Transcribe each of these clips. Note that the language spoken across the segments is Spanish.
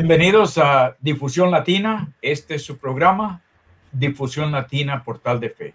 Bienvenidos a Difusión Latina. Este es su programa, Difusión Latina, Portal de Fe.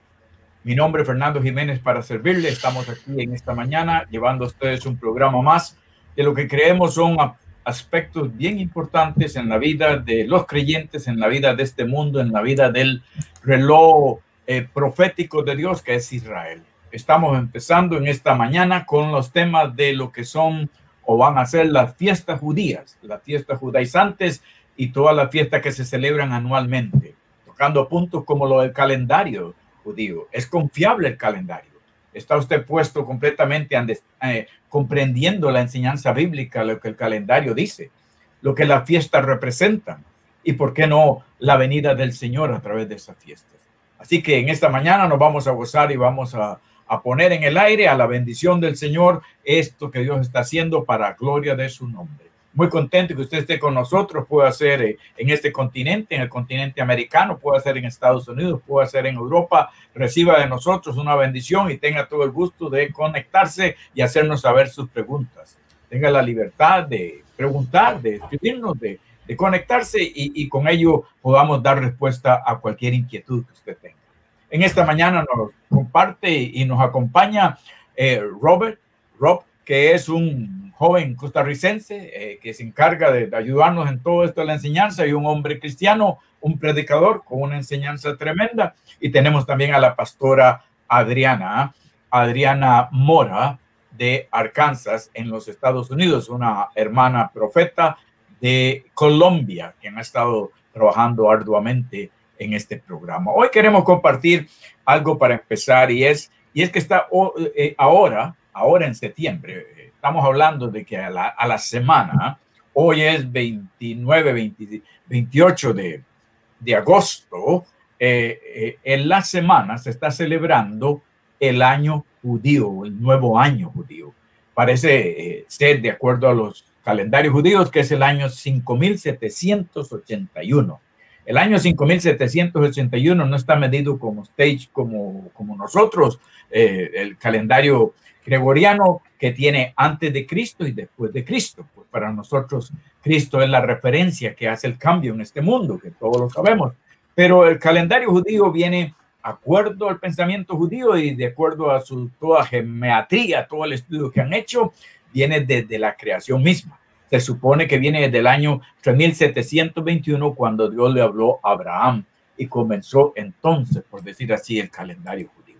Mi nombre es Fernando Jiménez para servirle. Estamos aquí en esta mañana llevando a ustedes un programa más de lo que creemos son aspectos bien importantes en la vida de los creyentes, en la vida de este mundo, en la vida del reloj eh, profético de Dios que es Israel. Estamos empezando en esta mañana con los temas de lo que son o van a ser las fiestas judías, las fiestas judaizantes y todas las fiestas que se celebran anualmente, tocando puntos como lo del calendario judío. Es confiable el calendario. Está usted puesto completamente eh, comprendiendo la enseñanza bíblica, lo que el calendario dice, lo que las fiestas representan y por qué no la venida del Señor a través de esas fiestas. Así que en esta mañana nos vamos a gozar y vamos a, a poner en el aire a la bendición del Señor esto que Dios está haciendo para gloria de su nombre. Muy contento que usted esté con nosotros, puede hacer eh, en este continente, en el continente americano, puede hacer en Estados Unidos, puede hacer en Europa, reciba de nosotros una bendición y tenga todo el gusto de conectarse y hacernos saber sus preguntas. Tenga la libertad de preguntar, de escribirnos, de, conectarse y, y con ello podamos dar respuesta a cualquier inquietud que usted tenga. En esta mañana nos comparte y nos acompaña eh, Robert, Rob, que es un joven costarricense eh, que se encarga de, ayudarnos en todo esto de la enseñanza y un hombre cristiano, un predicador con una enseñanza tremenda. Y tenemos también a la pastora Adriana, Adriana Mora de Arkansas en los Estados Unidos, una hermana profeta de Colombia, quien ha estado trabajando arduamente en este programa. Hoy queremos compartir algo para empezar y es, y es que está eh, ahora, ahora en septiembre, estamos hablando de que a la, a la semana, hoy es 29, 28 de, de agosto, eh, eh, en la semana se está celebrando el año judío, el nuevo año judío. Parece ser, de acuerdo a los calendarios judíos, que es el año 5781. El año 5781 no está medido como stage como, como nosotros, eh, el calendario gregoriano que tiene antes de Cristo y después de Cristo. Pues para nosotros Cristo es la referencia que hace el cambio en este mundo, que todos lo sabemos. Pero el calendario judío viene acuerdo al pensamiento judío y de acuerdo a su toda geometría, todo el estudio que han hecho, viene desde la creación misma se supone que viene desde el año 3721 cuando Dios le habló a Abraham y comenzó entonces, por decir así, el calendario judío.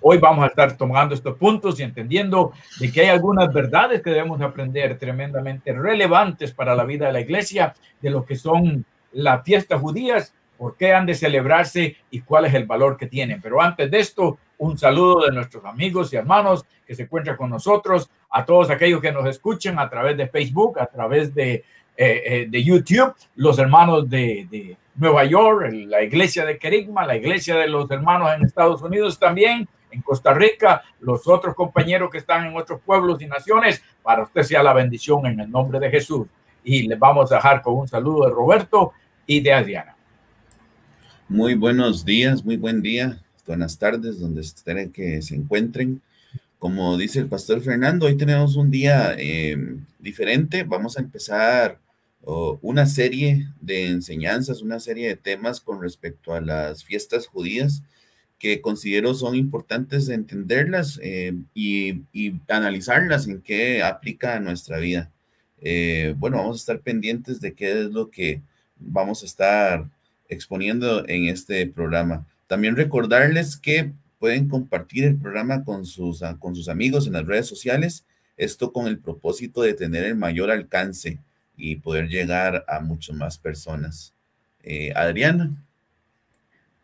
Hoy vamos a estar tomando estos puntos y entendiendo de que hay algunas verdades que debemos aprender tremendamente relevantes para la vida de la iglesia, de lo que son las fiestas judías, por qué han de celebrarse y cuál es el valor que tienen. Pero antes de esto, un saludo de nuestros amigos y hermanos que se encuentran con nosotros, a todos aquellos que nos escuchan a través de Facebook, a través de, eh, eh, de YouTube, los hermanos de, de, Nueva York, la iglesia de Kerigma, la iglesia de los hermanos en Estados Unidos también, en Costa Rica, los otros compañeros que están en otros pueblos y naciones, para usted sea la bendición en el nombre de Jesús. Y les vamos a dejar con un saludo de Roberto y de Adriana. Muy buenos días, muy buen día buenas tardes, donde estén que se encuentren. Como dice el pastor Fernando, hoy tenemos un día em, diferente. Vamos a empezar una serie de enseñanzas, una serie de temas con respecto a las fiestas judías que considero son importantes de entenderlas em, y, analizarlas en qué aplica a nuestra vida. Eh, bueno, vamos a estar pendientes de qué es lo que vamos a estar exponiendo en este programa. También recordarles que pueden compartir el programa con sus, ah, con sus amigos en las redes sociales, esto con el propósito de tener el mayor alcance y poder llegar a muchas más personas. Eh, Adriana.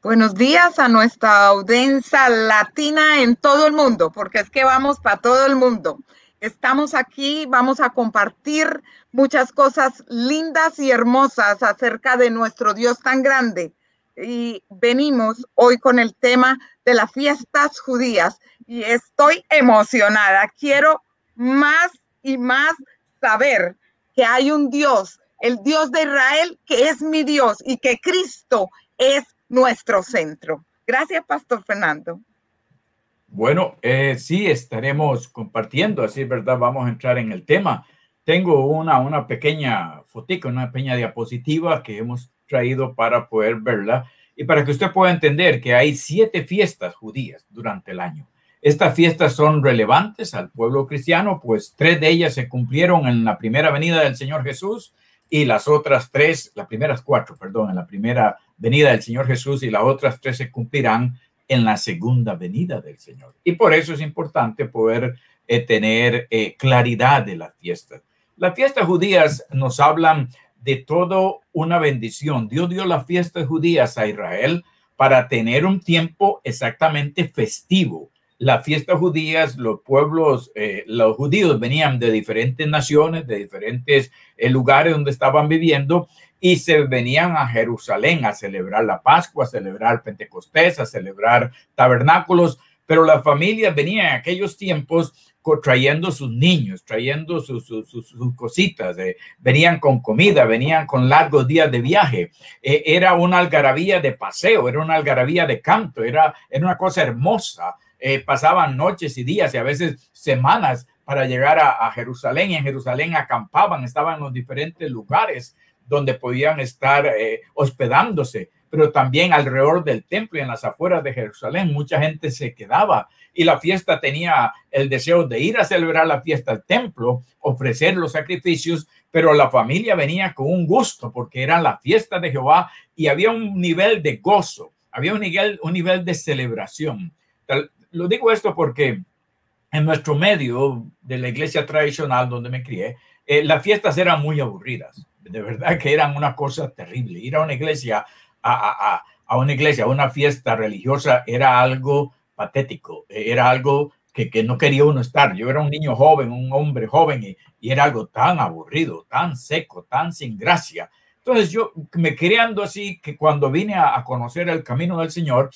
Buenos días a nuestra audiencia latina en todo el mundo, porque es que vamos para todo el mundo. Estamos aquí, vamos a compartir muchas cosas lindas y hermosas acerca de nuestro Dios tan grande. Y venimos hoy con el tema de las fiestas judías y estoy emocionada. Quiero más y más saber que hay un Dios, el Dios de Israel, que es mi Dios y que Cristo es nuestro centro. Gracias, Pastor Fernando. Bueno, eh, sí, estaremos compartiendo, así es verdad, vamos a entrar en el tema. Tengo una, una pequeña fotica, una pequeña diapositiva que hemos traído para poder verla y para que usted pueda entender que hay siete fiestas judías durante el año. Estas fiestas son relevantes al pueblo cristiano, pues tres de ellas se cumplieron en la primera venida del Señor Jesús y las otras tres, las primeras cuatro, perdón, en la primera venida del Señor Jesús y las otras tres se cumplirán en la segunda venida del Señor. Y por eso es importante poder eh, tener eh, claridad de las fiestas. Las fiestas judías nos hablan de todo una bendición. Dios dio las fiestas judías a Israel para tener un tiempo exactamente festivo. Las fiestas judías, los pueblos, eh, los judíos venían de diferentes naciones, de diferentes lugares donde estaban viviendo y se venían a Jerusalén a celebrar la Pascua, a celebrar Pentecostés, a celebrar tabernáculos, pero las familias venían en aquellos tiempos trayendo sus niños, trayendo sus, cositas, eh, venían con comida, venían con largos días de viaje. Eh, era una algarabía de paseo, era una algarabía de canto, era, era una cosa hermosa. Eh, pasaban noches y días y a veces semanas para llegar a, a Jerusalén y en Jerusalén acampaban, estaban en los diferentes lugares donde podían estar hospedándose, pero también alrededor del templo y en las afueras de Jerusalén mucha gente se quedaba y la fiesta tenía el deseo de ir a celebrar la fiesta al templo, ofrecer los sacrificios, pero la familia venía con un gusto porque era la fiesta de Jehová y había un nivel de gozo, había un nivel, un nivel de celebración. Lo digo esto porque en nuestro medio de la iglesia tradicional donde me crié, eh, las fiestas eran muy aburridas de verdad que eran una cosa terrible. Ir a una iglesia, a, a, a una iglesia, a una fiesta religiosa era algo patético, era algo que, que, no quería uno estar. Yo era un niño joven, un hombre joven y, y, era algo tan aburrido, tan seco, tan sin gracia. Entonces yo me creando así que cuando vine a, a, conocer el camino del Señor,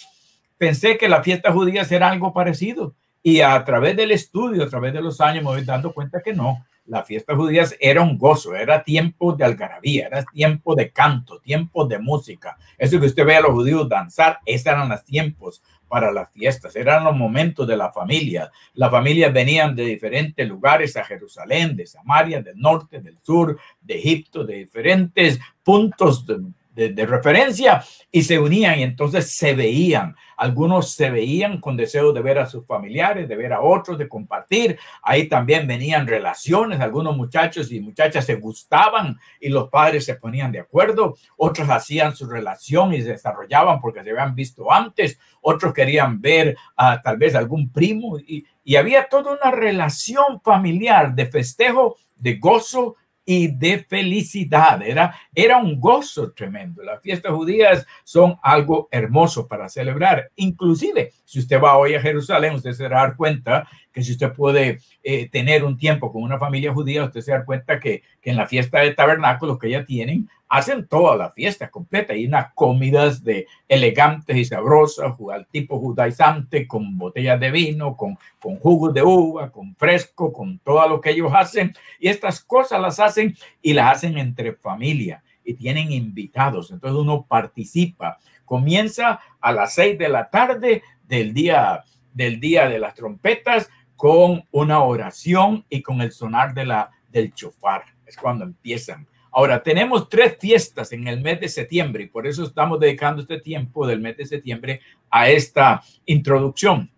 pensé que la fiesta judía era algo parecido. Y a través del estudio, a través de los años, me voy dando cuenta que no, las fiestas judías era un gozo, era tiempo de algarabía, era tiempo de canto, tiempo de música. Eso que usted ve a los judíos danzar, esos eran los tiempos para las fiestas, eran los momentos de la familia. Las familias venían de diferentes lugares a Jerusalén, de Samaria, del norte, del sur, de Egipto, de diferentes puntos de, de, referencia y se unían y entonces se veían. Algunos se veían con deseo de ver a sus familiares, de ver a otros, de compartir. Ahí también venían relaciones. Algunos muchachos y muchachas se gustaban y los padres se ponían de acuerdo. Otros hacían su relación y se desarrollaban porque se habían visto antes. Otros querían ver a tal vez algún primo y, había toda una relación familiar de festejo, de gozo y de felicidad. Era, era un gozo tremendo. Las fiestas judías son algo hermoso para celebrar. Inclusive, si usted va hoy a Jerusalén, usted se va a dar cuenta que si usted puede eh, tener un tiempo con una familia judía, usted se da cuenta que, que en la fiesta de tabernáculos que ya tienen, hacen toda la fiesta completa y unas comidas de elegantes y sabrosas, al tipo judaizante, con botellas de vino, con, con jugos de uva, con fresco, con todo lo que ellos hacen. Y estas cosas las hacen y las hacen entre familia y tienen invitados. Entonces uno participa. Comienza a las seis de la tarde del día, del día de las trompetas con una oración y con el sonar de la, del chofar. Es cuando empiezan Ahora, tenemos tres fiestas en el mes de septiembre y por eso estamos dedicando este tiempo del mes de septiembre a esta introducción.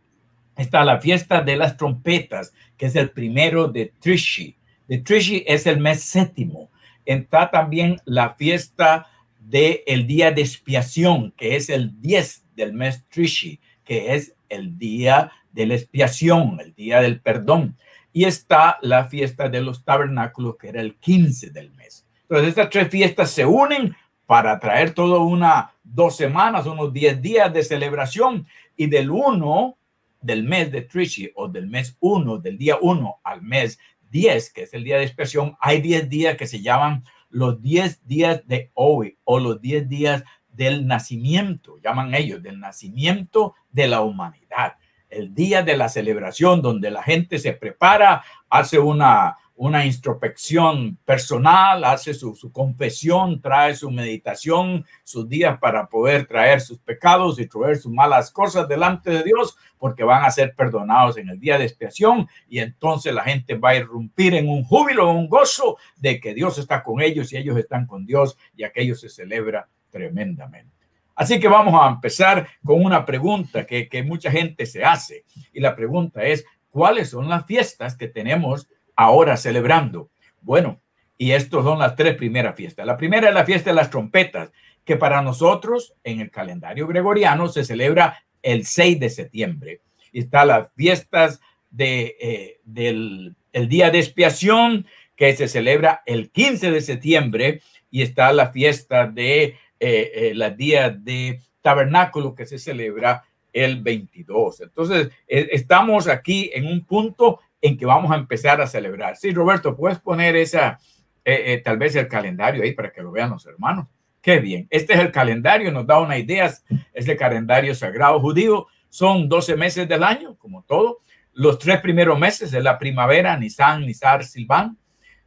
Está la fiesta de las trompetas, que es el primero de Trishi. De Trishi es el mes séptimo. Está también la fiesta del el día de expiación, que es el 10 del mes Trishi, que es el día de la expiación, el día del perdón. Y está la fiesta de los tabernáculos, que era el 15 del mes. Entonces, estas tres fiestas se unen para traer todo una dos semanas, unos diez días de celebración. Y del 1 del mes de Trishi o del mes 1, del día 1 al mes 10, que es el día de expresión, hay 10 días que se llaman los 10 días de hoy o los 10 días del nacimiento, llaman ellos, del nacimiento de la humanidad. El día de la celebración donde la gente se prepara, hace una, una introspección personal, hace su, confesión, trae su meditación, sus días para poder traer sus pecados y traer sus malas cosas delante de Dios, porque van a ser perdonados en el día de expiación y entonces la gente va a irrumpir en un júbilo, un gozo de que Dios está con ellos y ellos están con Dios y aquello se celebra tremendamente. Así que vamos a empezar con una pregunta que, que mucha gente se hace y la pregunta es, ¿cuáles son las fiestas que tenemos? Ahora celebrando. Bueno, y estas son las tres primeras fiestas. La primera es la fiesta de las trompetas, que para nosotros en el calendario gregoriano se celebra el 6 de septiembre. Está las fiestas eh, del el día de expiación, que se celebra el 15 de septiembre, y está la fiesta de eh, eh, la día de tabernáculo, que se celebra el 22. Entonces, estamos aquí en un punto en que vamos a empezar a celebrar. Sí, Roberto, puedes poner esa, eh, eh, tal vez el calendario ahí para que lo vean los hermanos. Qué bien. Este es el calendario, nos da una idea. Es el calendario sagrado judío. Son 12 meses del año, como todo. Los tres primeros meses es la primavera, Nisan, Nisar, Silvan.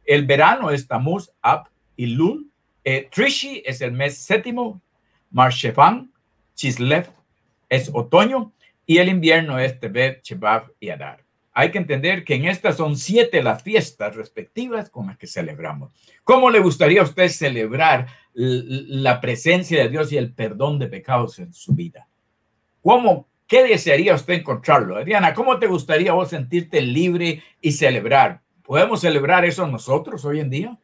El verano es Tamuz, Ab y Lul. Eh, Trishi es el mes séptimo. Marshefan, Chislev es otoño. Y el invierno es Tebet, Chebab y Adar hay que entender que en estas son siete las fiestas respectivas con las que celebramos. ¿Cómo le gustaría a usted celebrar la presencia de Dios y el perdón de pecados en su vida? ¿Cómo, qué desearía usted encontrarlo? Adriana, ¿cómo te gustaría vos sentirte libre y celebrar? ¿Podemos celebrar eso nosotros hoy en día?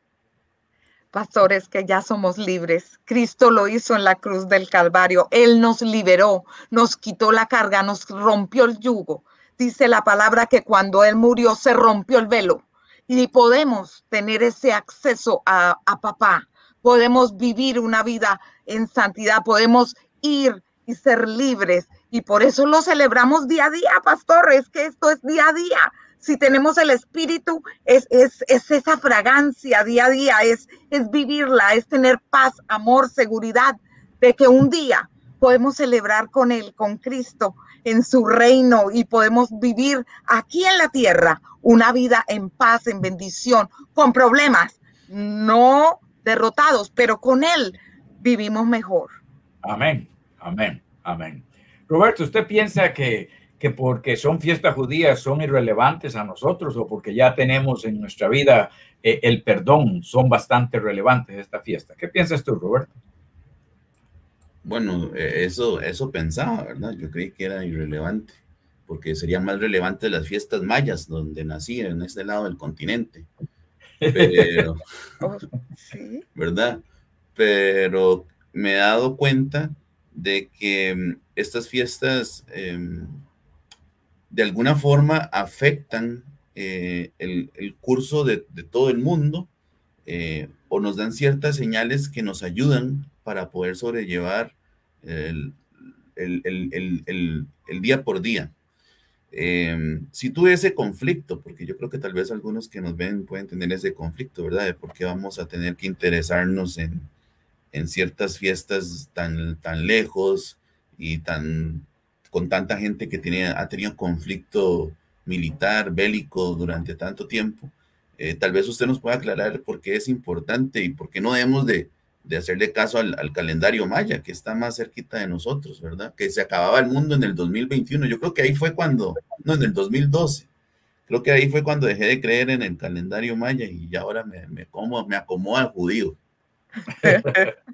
Pastores, que ya somos libres. Cristo lo hizo en la cruz del Calvario. Él nos liberó, nos quitó la carga, nos rompió el yugo dice la palabra que cuando Él murió se rompió el velo. Y podemos tener ese acceso a, papá, podemos vivir una vida en santidad, podemos ir y ser libres. Y por eso lo celebramos día a día, pastor, es que esto es día a día. Si tenemos el espíritu, es, es, es esa fragancia día a día, es, es vivirla, es tener paz, amor, seguridad de que un día podemos celebrar con Él, con Cristo, en su reino y podemos vivir aquí en la tierra una vida en paz, en bendición, con problemas, no derrotados, pero con Él vivimos mejor. Amén, amén, amén. Roberto, ¿usted piensa que, que porque son fiestas judías son irrelevantes a nosotros o porque ya tenemos en nuestra vida eh, el perdón, son bastante relevantes esta fiesta? ¿Qué piensas tú, Roberto? Bueno, eh, eso, eso pensaba, ¿verdad? Yo creí que era irrelevante, porque serían más relevantes las fiestas mayas, donde nací, en este lado del continente. Pero, oh, ¿verdad? Pero me he dado cuenta de que mm, estas fiestas em, de alguna forma afectan eh, el, curso de, todo el mundo eh, o nos dan ciertas señales que nos ayudan para poder sobrellevar el, día por día. Em, si tuve ese conflicto, porque yo creo que tal vez algunos que nos ven pueden tener ese conflicto, ¿verdad? De por qué vamos a tener que interesarnos en, en ciertas fiestas tan, tan lejos y tan con tanta gente que tiene, ha tenido conflicto militar, bélico durante tanto tiempo. Eh, tal vez usted nos pueda aclarar por qué es importante y por qué no debemos de, de hacerle caso al, calendario maya, que está más cerquita de nosotros, ¿verdad? Que se acababa el mundo en el 2021. Yo creo que ahí fue cuando, no, en el 2012. Creo que ahí fue cuando dejé de creer en el calendario maya y ahora me, me, como, me acomoda al judío.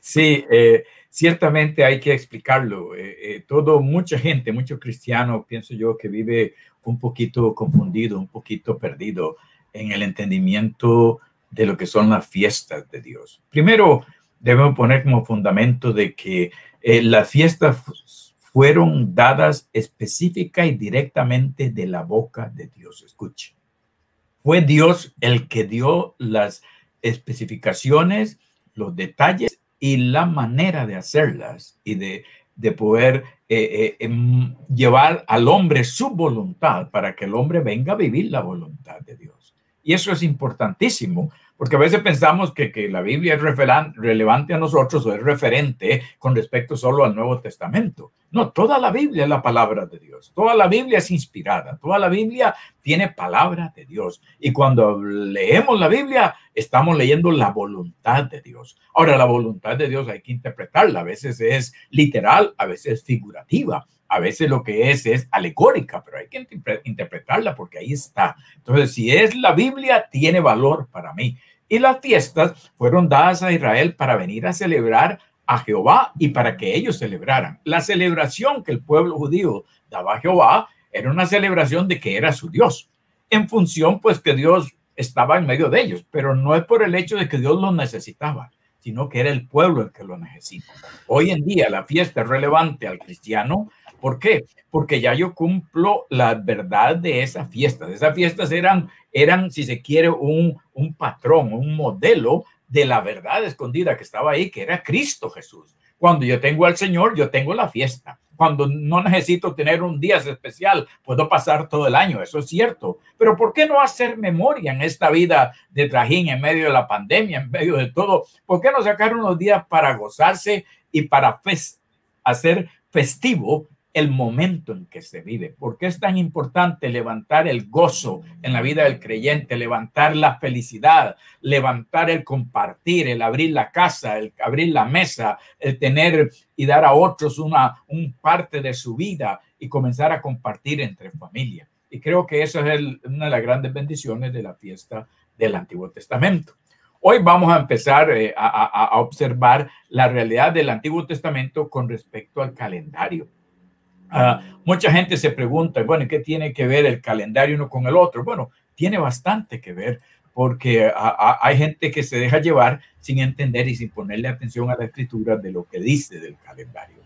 Sí, eh, ciertamente hay que explicarlo. Eh, eh, todo, mucha gente, mucho cristiano, pienso yo, que vive un poquito confundido, un poquito perdido en el entendimiento de lo que son las fiestas de Dios. Primero, debemos poner como fundamento de que eh, las fiestas fueron dadas específica y directamente de la boca de Dios. Escuche. Fue Dios el que dio las especificaciones, los detalles y la manera de hacerlas y de de poder eh, eh, em, llevar al hombre su voluntad para que el hombre venga a vivir la voluntad de Dios. Y eso es importantísimo porque a veces pensamos que, que la Biblia es relevante a nosotros o es referente con respecto solo al Nuevo Testamento. No, toda la Biblia es la palabra de Dios. Toda la Biblia es inspirada. Toda la Biblia tiene palabra de Dios. Y cuando leemos la Biblia, estamos leyendo la voluntad de Dios. Ahora, la voluntad de Dios hay que interpretarla. A veces es literal, a veces es figurativa a veces lo que es es alegórica, pero hay que interpretarla porque ahí está. Entonces, si es la Biblia, tiene valor para mí. Y las fiestas fueron dadas a Israel para venir a celebrar a Jehová y para que ellos celebraran. La celebración que el pueblo judío daba a Jehová era una celebración de que era su Dios, en función pues que Dios estaba en medio de ellos, pero no es por el hecho de que Dios los necesitaba, sino que era el pueblo el que lo necesita. Hoy en día la fiesta es relevante al cristiano ¿Por qué? Porque ya yo cumplo la verdad de esas fiestas. Esas fiestas eran, eran si se quiere, un, un patrón, un modelo de la verdad escondida que estaba ahí, que era Cristo Jesús. Cuando yo tengo al Señor, yo tengo la fiesta. Cuando no necesito tener un día especial, puedo pasar todo el año, eso es cierto. Pero ¿por qué no hacer memoria en esta vida de trajín, en medio de la pandemia, en medio de todo? ¿Por qué no sacar unos días para gozarse y para hacer festivo el momento en que se vive. ¿Por qué es tan importante levantar el gozo en la vida del creyente, levantar la felicidad, levantar el compartir, el abrir la casa, el abrir la mesa, el tener y dar a otros una un parte de su vida y comenzar a compartir entre familia? Y creo que esa es una de las grandes bendiciones de la fiesta del Antiguo Testamento. Hoy vamos a empezar eh, a observar la realidad del Antiguo Testamento con respecto al calendario. Ah, mucha gente se pregunta, bueno, ¿qué tiene que ver el calendario uno con el otro? Bueno, tiene bastante que ver porque hay gente que se deja llevar sin entender y sin ponerle atención a la escritura de lo que dice del calendario.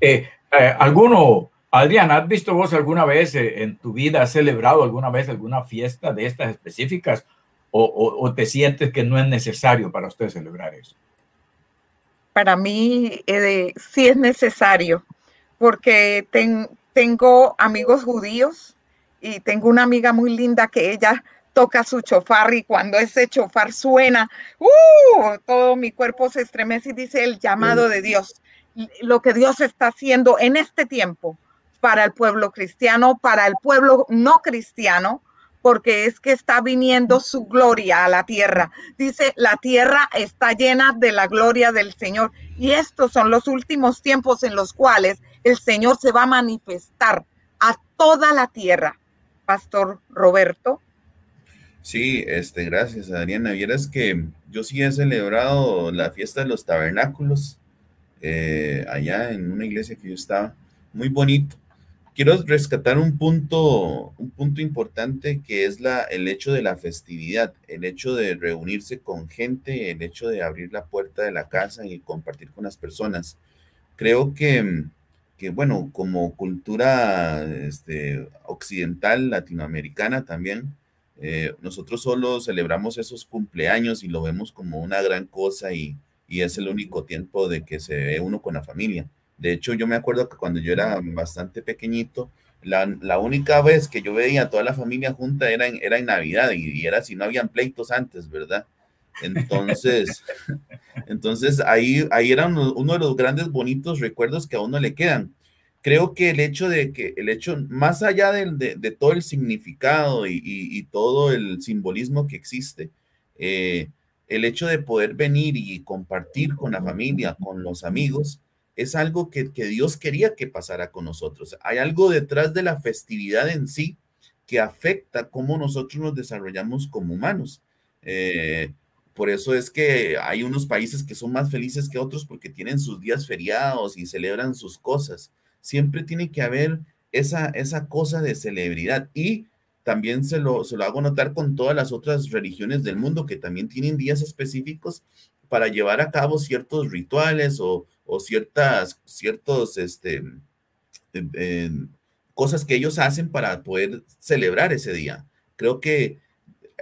Eh, eh, ¿Alguno, Adriana, has visto vos alguna vez eh, en tu vida, has celebrado alguna vez alguna fiesta de estas específicas o, o te sientes que no es necesario para usted celebrar eso? Para mí sí es necesario porque tengo amigos judíos y tengo una amiga muy linda que ella toca su chofar y cuando ese chofar suena, ¡uh! todo mi cuerpo se estremece y dice el llamado de Dios, lo que Dios está haciendo en este tiempo para el pueblo cristiano, para el pueblo no cristiano, porque es que está viniendo su gloria a la tierra. Dice, la tierra está llena de la gloria del Señor. Y estos son los últimos tiempos en los cuales el Señor se va a manifestar a toda la tierra. Pastor Roberto. Sí, este, gracias Adriana. Vieras que yo sí he celebrado la fiesta de los tabernáculos eh, allá en una iglesia que yo estaba. Muy bonito. Quiero rescatar un punto, un punto importante que es la, el hecho de la festividad, el hecho de reunirse con gente, el hecho de abrir la puerta de la casa y compartir con las personas. Creo que que bueno, como cultura este, occidental, latinoamericana también, eh, nosotros solo celebramos esos cumpleaños y lo vemos como una gran cosa y, y, es el único tiempo de que se ve uno con la familia. De hecho, yo me acuerdo que cuando yo era bastante pequeñito, la, la única vez que yo veía a toda la familia junta era en, era en Navidad y, y era si no habían pleitos antes, ¿verdad? Entonces, entonces ahí, ahí era uno, de los grandes bonitos recuerdos que a uno le quedan. Creo que el hecho de que, el hecho, más allá de, de, todo el significado y, y, todo el simbolismo que existe, eh, el hecho de poder venir y compartir con la familia, con los amigos, es algo que, que Dios quería que pasara con nosotros. Hay algo detrás de la festividad en sí que afecta cómo nosotros nos desarrollamos como humanos. Eh, por eso es que hay unos países que son más felices que otros porque tienen sus días feriados y celebran sus cosas. Siempre tiene que haber esa, esa cosa de celebridad. Y también se lo, se lo hago notar con todas las otras religiones del mundo que también tienen días específicos para llevar a cabo ciertos rituales o, o ciertas, ciertos, este, cosas que ellos hacen para poder celebrar ese día. Creo que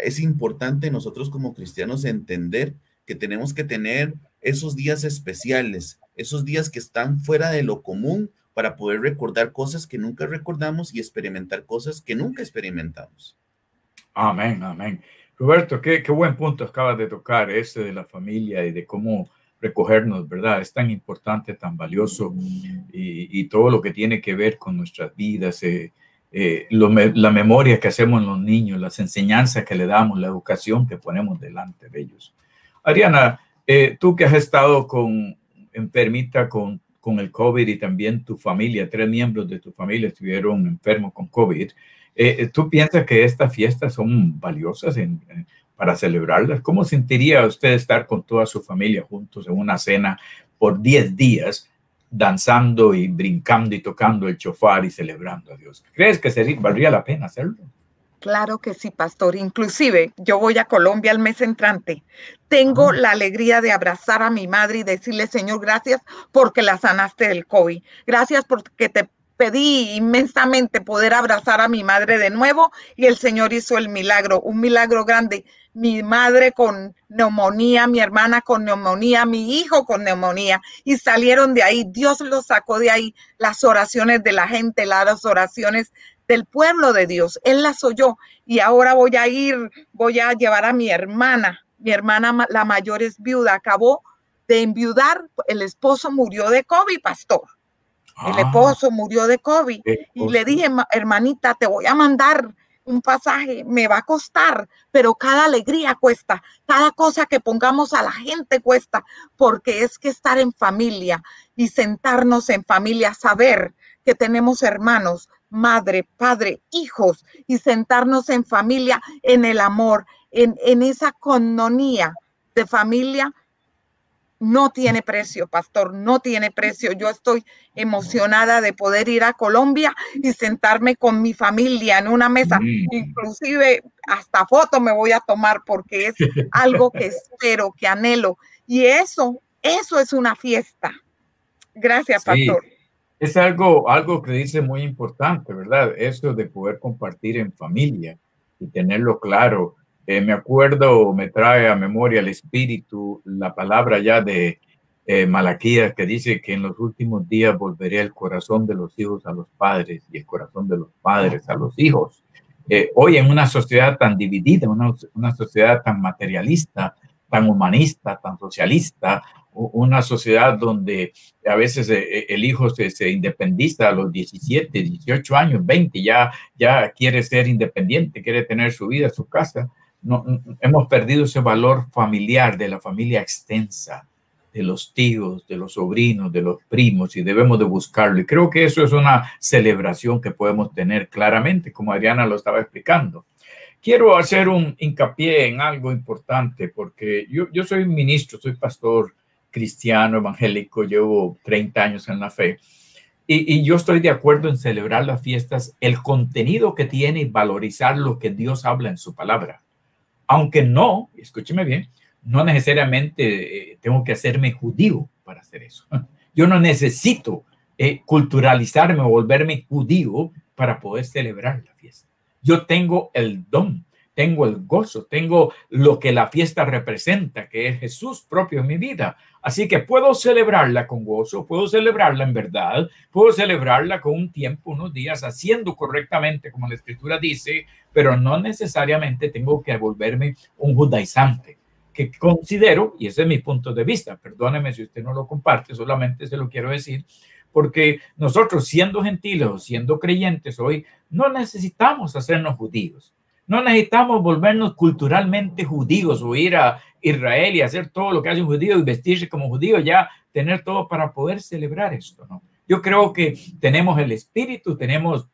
es importante nosotros como cristianos entender que tenemos que tener esos días especiales, esos días que están fuera de lo común para poder recordar cosas que nunca recordamos y experimentar cosas que nunca experimentamos. Amén, amén. Roberto, qué, qué buen punto acabas de tocar, ese de la familia y de cómo recogernos, ¿verdad? Es tan importante, tan valioso y, todo lo que tiene que ver con nuestras vidas, eh, eh, la memoria que hacemos en los niños, las enseñanzas que le damos, la educación que ponemos delante de ellos. Ariana, eh, tú que has estado con enfermita con, con el COVID y también tu familia, tres miembros de tu familia estuvieron enfermos con COVID, ¿tú piensas que estas fiestas son valiosas en para celebrarlas. ¿Cómo sentiría usted estar con toda su familia juntos en una cena por 10 días, danzando y brincando y tocando el chofar y celebrando a Dios? ¿Crees que sería, valdría la pena hacerlo? Claro que sí, pastor. Inclusive yo voy a Colombia el mes entrante. Tengo la alegría de abrazar a mi madre y decirle, Señor, gracias porque la sanaste del COVID. Gracias porque te pedí inmensamente poder abrazar a mi madre de nuevo y el Señor hizo el milagro, un milagro grande mi madre con neumonía, mi hermana con neumonía, mi hijo con neumonía, y salieron de ahí. Dios los sacó de ahí, las oraciones de la gente, las oraciones del pueblo de Dios. Él las oyó y ahora voy a ir, voy a llevar a mi hermana. Mi hermana, la mayor, es viuda, acabó de enviudar, el esposo murió de COVID, pastor. El ah. esposo murió de COVID. Y le dije, hermanita, te voy a mandar un pasaje me va a costar, pero cada alegría cuesta, cada cosa que pongamos a la gente cuesta, porque es que estar en familia y sentarnos en familia, saber que tenemos hermanos, madre, padre, hijos, y sentarnos en familia, en el amor, en, en esa cononía de familia, no tiene precio, pastor, no tiene precio. Yo estoy emocionada de poder ir a Colombia y sentarme con mi familia en una mesa. Mm. Inclusive hasta foto me voy a tomar porque es algo que espero, que anhelo. Y eso, eso es una fiesta. Gracias, pastor. Es algo, algo que dice muy importante, ¿verdad? Eso de poder compartir en familia y tenerlo claro eh, me acuerdo, me trae a memoria el espíritu la palabra ya de eh, Malaquías que dice que en los últimos días volveré el corazón de los hijos a los padres y el corazón de los padres a los hijos. Eh, hoy en una sociedad tan dividida, una, sociedad tan materialista, tan humanista, tan socialista, una sociedad donde a veces el hijo se, se, independiza a los 17, 18 años, 20, ya, ya quiere ser independiente, quiere tener su vida, su casa no, hemos perdido ese valor familiar de la familia extensa, de los tíos, de los sobrinos, de los primos, y debemos de buscarlo. Y creo que eso es una celebración que podemos tener claramente, como Adriana lo estaba explicando. Quiero hacer un hincapié en algo importante, porque yo, yo soy ministro, soy pastor cristiano, evangélico, llevo 30 años en la fe. Y, y, yo estoy de acuerdo en celebrar las fiestas, el contenido que tiene y valorizar lo que Dios habla en su palabra aunque no, escúcheme bien, no necesariamente eh, tengo que hacerme judío para hacer eso. Yo no necesito eh, culturalizarme o volverme judío para poder celebrar la fiesta. Yo tengo el don, tengo el gozo, tengo lo que la fiesta representa, que es Jesús propio en mi vida. Así que puedo celebrarla con gozo, puedo celebrarla en verdad, puedo celebrarla con un tiempo, unos días, haciendo correctamente como la escritura dice, pero no necesariamente tengo que volverme un judaizante, que considero, y ese es mi punto de vista, perdóneme si usted no lo comparte, solamente se lo quiero decir, porque nosotros siendo gentiles o siendo creyentes hoy, no necesitamos hacernos judíos. No necesitamos volvernos culturalmente judíos o ir a Israel y hacer todo lo que hace un judío y vestirse como judío, ya tener todo para poder celebrar esto, ¿no? Yo creo que tenemos el espíritu, tenemos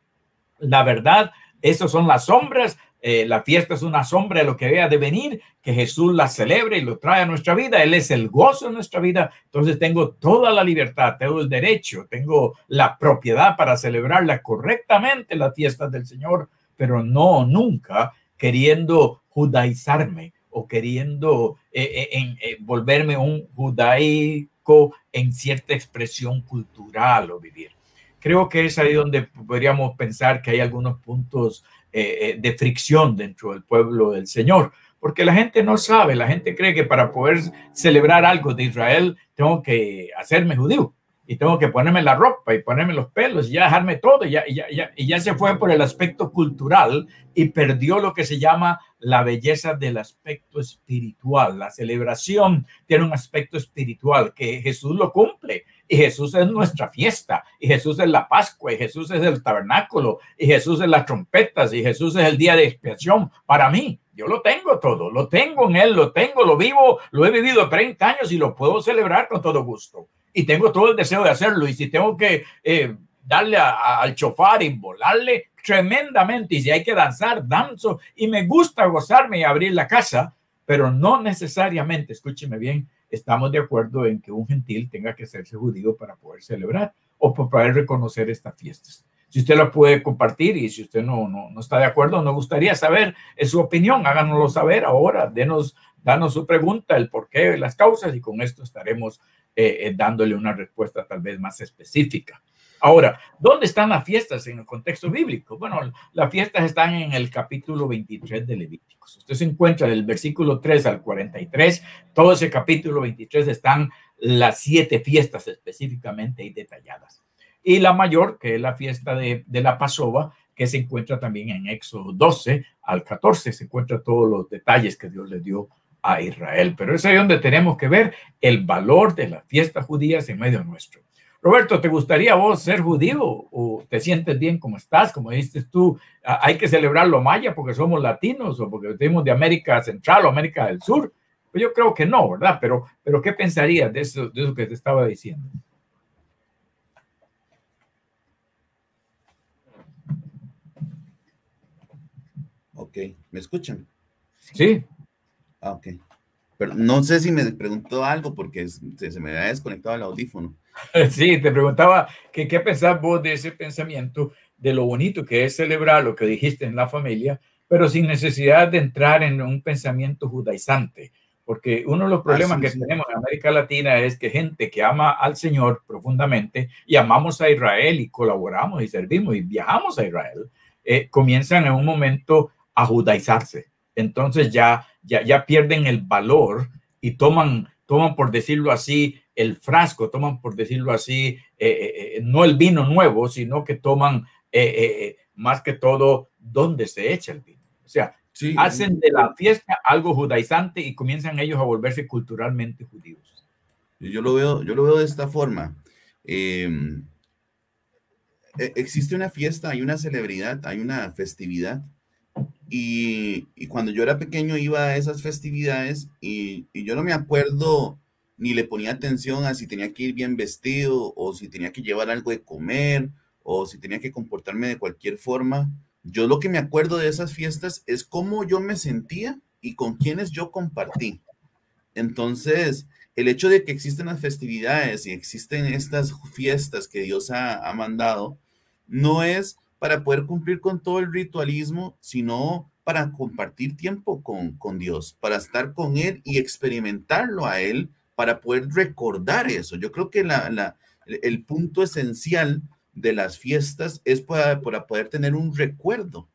la verdad, esas son las sombras. Eh, la fiesta es una sombra de lo que había de venir, que Jesús la celebre y lo trae a nuestra vida. Él es el gozo de nuestra vida. Entonces tengo toda la libertad, tengo el derecho, tengo la propiedad para celebrarla correctamente, las fiestas del Señor, pero no nunca queriendo judaizarme o queriendo eh, eh, volverme un judaico en cierta expresión cultural o vivir. Creo que es ahí donde podríamos pensar que hay algunos puntos eh, eh, de fricción dentro del pueblo del Señor, porque la gente no sabe, la gente cree que para poder celebrar algo de Israel tengo que hacerme judío y tengo que ponerme la ropa y ponerme los pelos y ya dejarme todo y ya, y ya, y ya se fue por el aspecto cultural y perdió lo que se llama la belleza del aspecto espiritual. La celebración tiene un aspecto espiritual que Jesús lo cumple y Jesús es nuestra fiesta y Jesús es la Pascua y Jesús es el tabernáculo y Jesús es las trompetas y Jesús es el día de expiación para mí. Yo lo tengo todo, lo tengo en Él, lo tengo, lo vivo, lo he vivido 30 años y lo puedo celebrar con todo gusto. Y tengo todo el deseo de hacerlo. Y si tengo que eh, darle al chofar y volarle tremendamente, y si hay que danzar, danzo. Y me gusta gozarme y abrir la casa, pero no necesariamente, escúcheme bien, estamos de acuerdo en que un gentil tenga que hacerse judío para poder celebrar o para poder reconocer estas fiestas. Si usted lo puede compartir y si usted no, no, no está de acuerdo, nos gustaría saber su opinión, háganoslo saber ahora, denos, danos su pregunta, el porqué, las causas y con esto estaremos eh, eh, dándole una respuesta tal vez más específica. Ahora, ¿dónde están las fiestas en el contexto bíblico? Bueno, las fiestas están en el capítulo 23 de Levíticos. Usted se encuentra del versículo 3 al 43, todo ese capítulo 23 están las siete fiestas específicamente y detalladas y la mayor, que es la fiesta de, la Pasova, que se encuentra también en Éxodo 12 al 14, se encuentra todos los detalles que Dios le dio a Israel. Pero es ahí donde tenemos que ver el valor de las fiestas judías en medio nuestro. Roberto, ¿te gustaría vos ser judío o te sientes bien como estás? Como dices tú, hay que celebrar lo maya porque somos latinos o porque venimos de América Central o América del Sur. Pues yo creo que no, ¿verdad? Pero, pero ¿qué pensarías de eso, de eso que te estaba diciendo? Ok, ¿me escuchan? Sí. Ah, ok. Pero no sé si me preguntó algo porque se, me había desconectado el audífono. Sí, te preguntaba que qué pensás vos de ese pensamiento, de lo bonito que es celebrar lo que dijiste en la familia, pero sin necesidad de entrar en un pensamiento judaizante. Porque uno de los problemas que tenemos en América Latina es que gente que ama al Señor profundamente y amamos a Israel y colaboramos y servimos y viajamos a Israel, eh, comienzan en un momento a judaizarse. Entonces ya, ya, ya pierden el valor y toman, toman, por decirlo así, el frasco, toman, por decirlo así, eh, eh, eh, no el vino nuevo, sino que toman más que todo dónde se echa el vino. O sea, hacen de la fiesta algo judaizante y comienzan ellos a volverse culturalmente judíos. Yo lo veo, yo lo veo de esta forma. Em, e, existe una fiesta, hay una celebridad, hay una festividad y, cuando yo era pequeño iba a esas festividades y, yo no me acuerdo ni le ponía atención a si tenía que ir bien vestido o si tenía que llevar algo de comer o si tenía que comportarme de cualquier forma. Yo lo que me acuerdo de esas fiestas es cómo yo me sentía y con quienes yo compartí. Entonces, el hecho de que existen las festividades y existen estas fiestas que Dios ha, ha mandado, no es para poder cumplir con todo el ritualismo, sino para compartir tiempo con, con Dios, para estar con Él y experimentarlo a Él, para poder recordar eso. Yo creo que la, el punto esencial de las fiestas es para, para poder tener un recuerdo.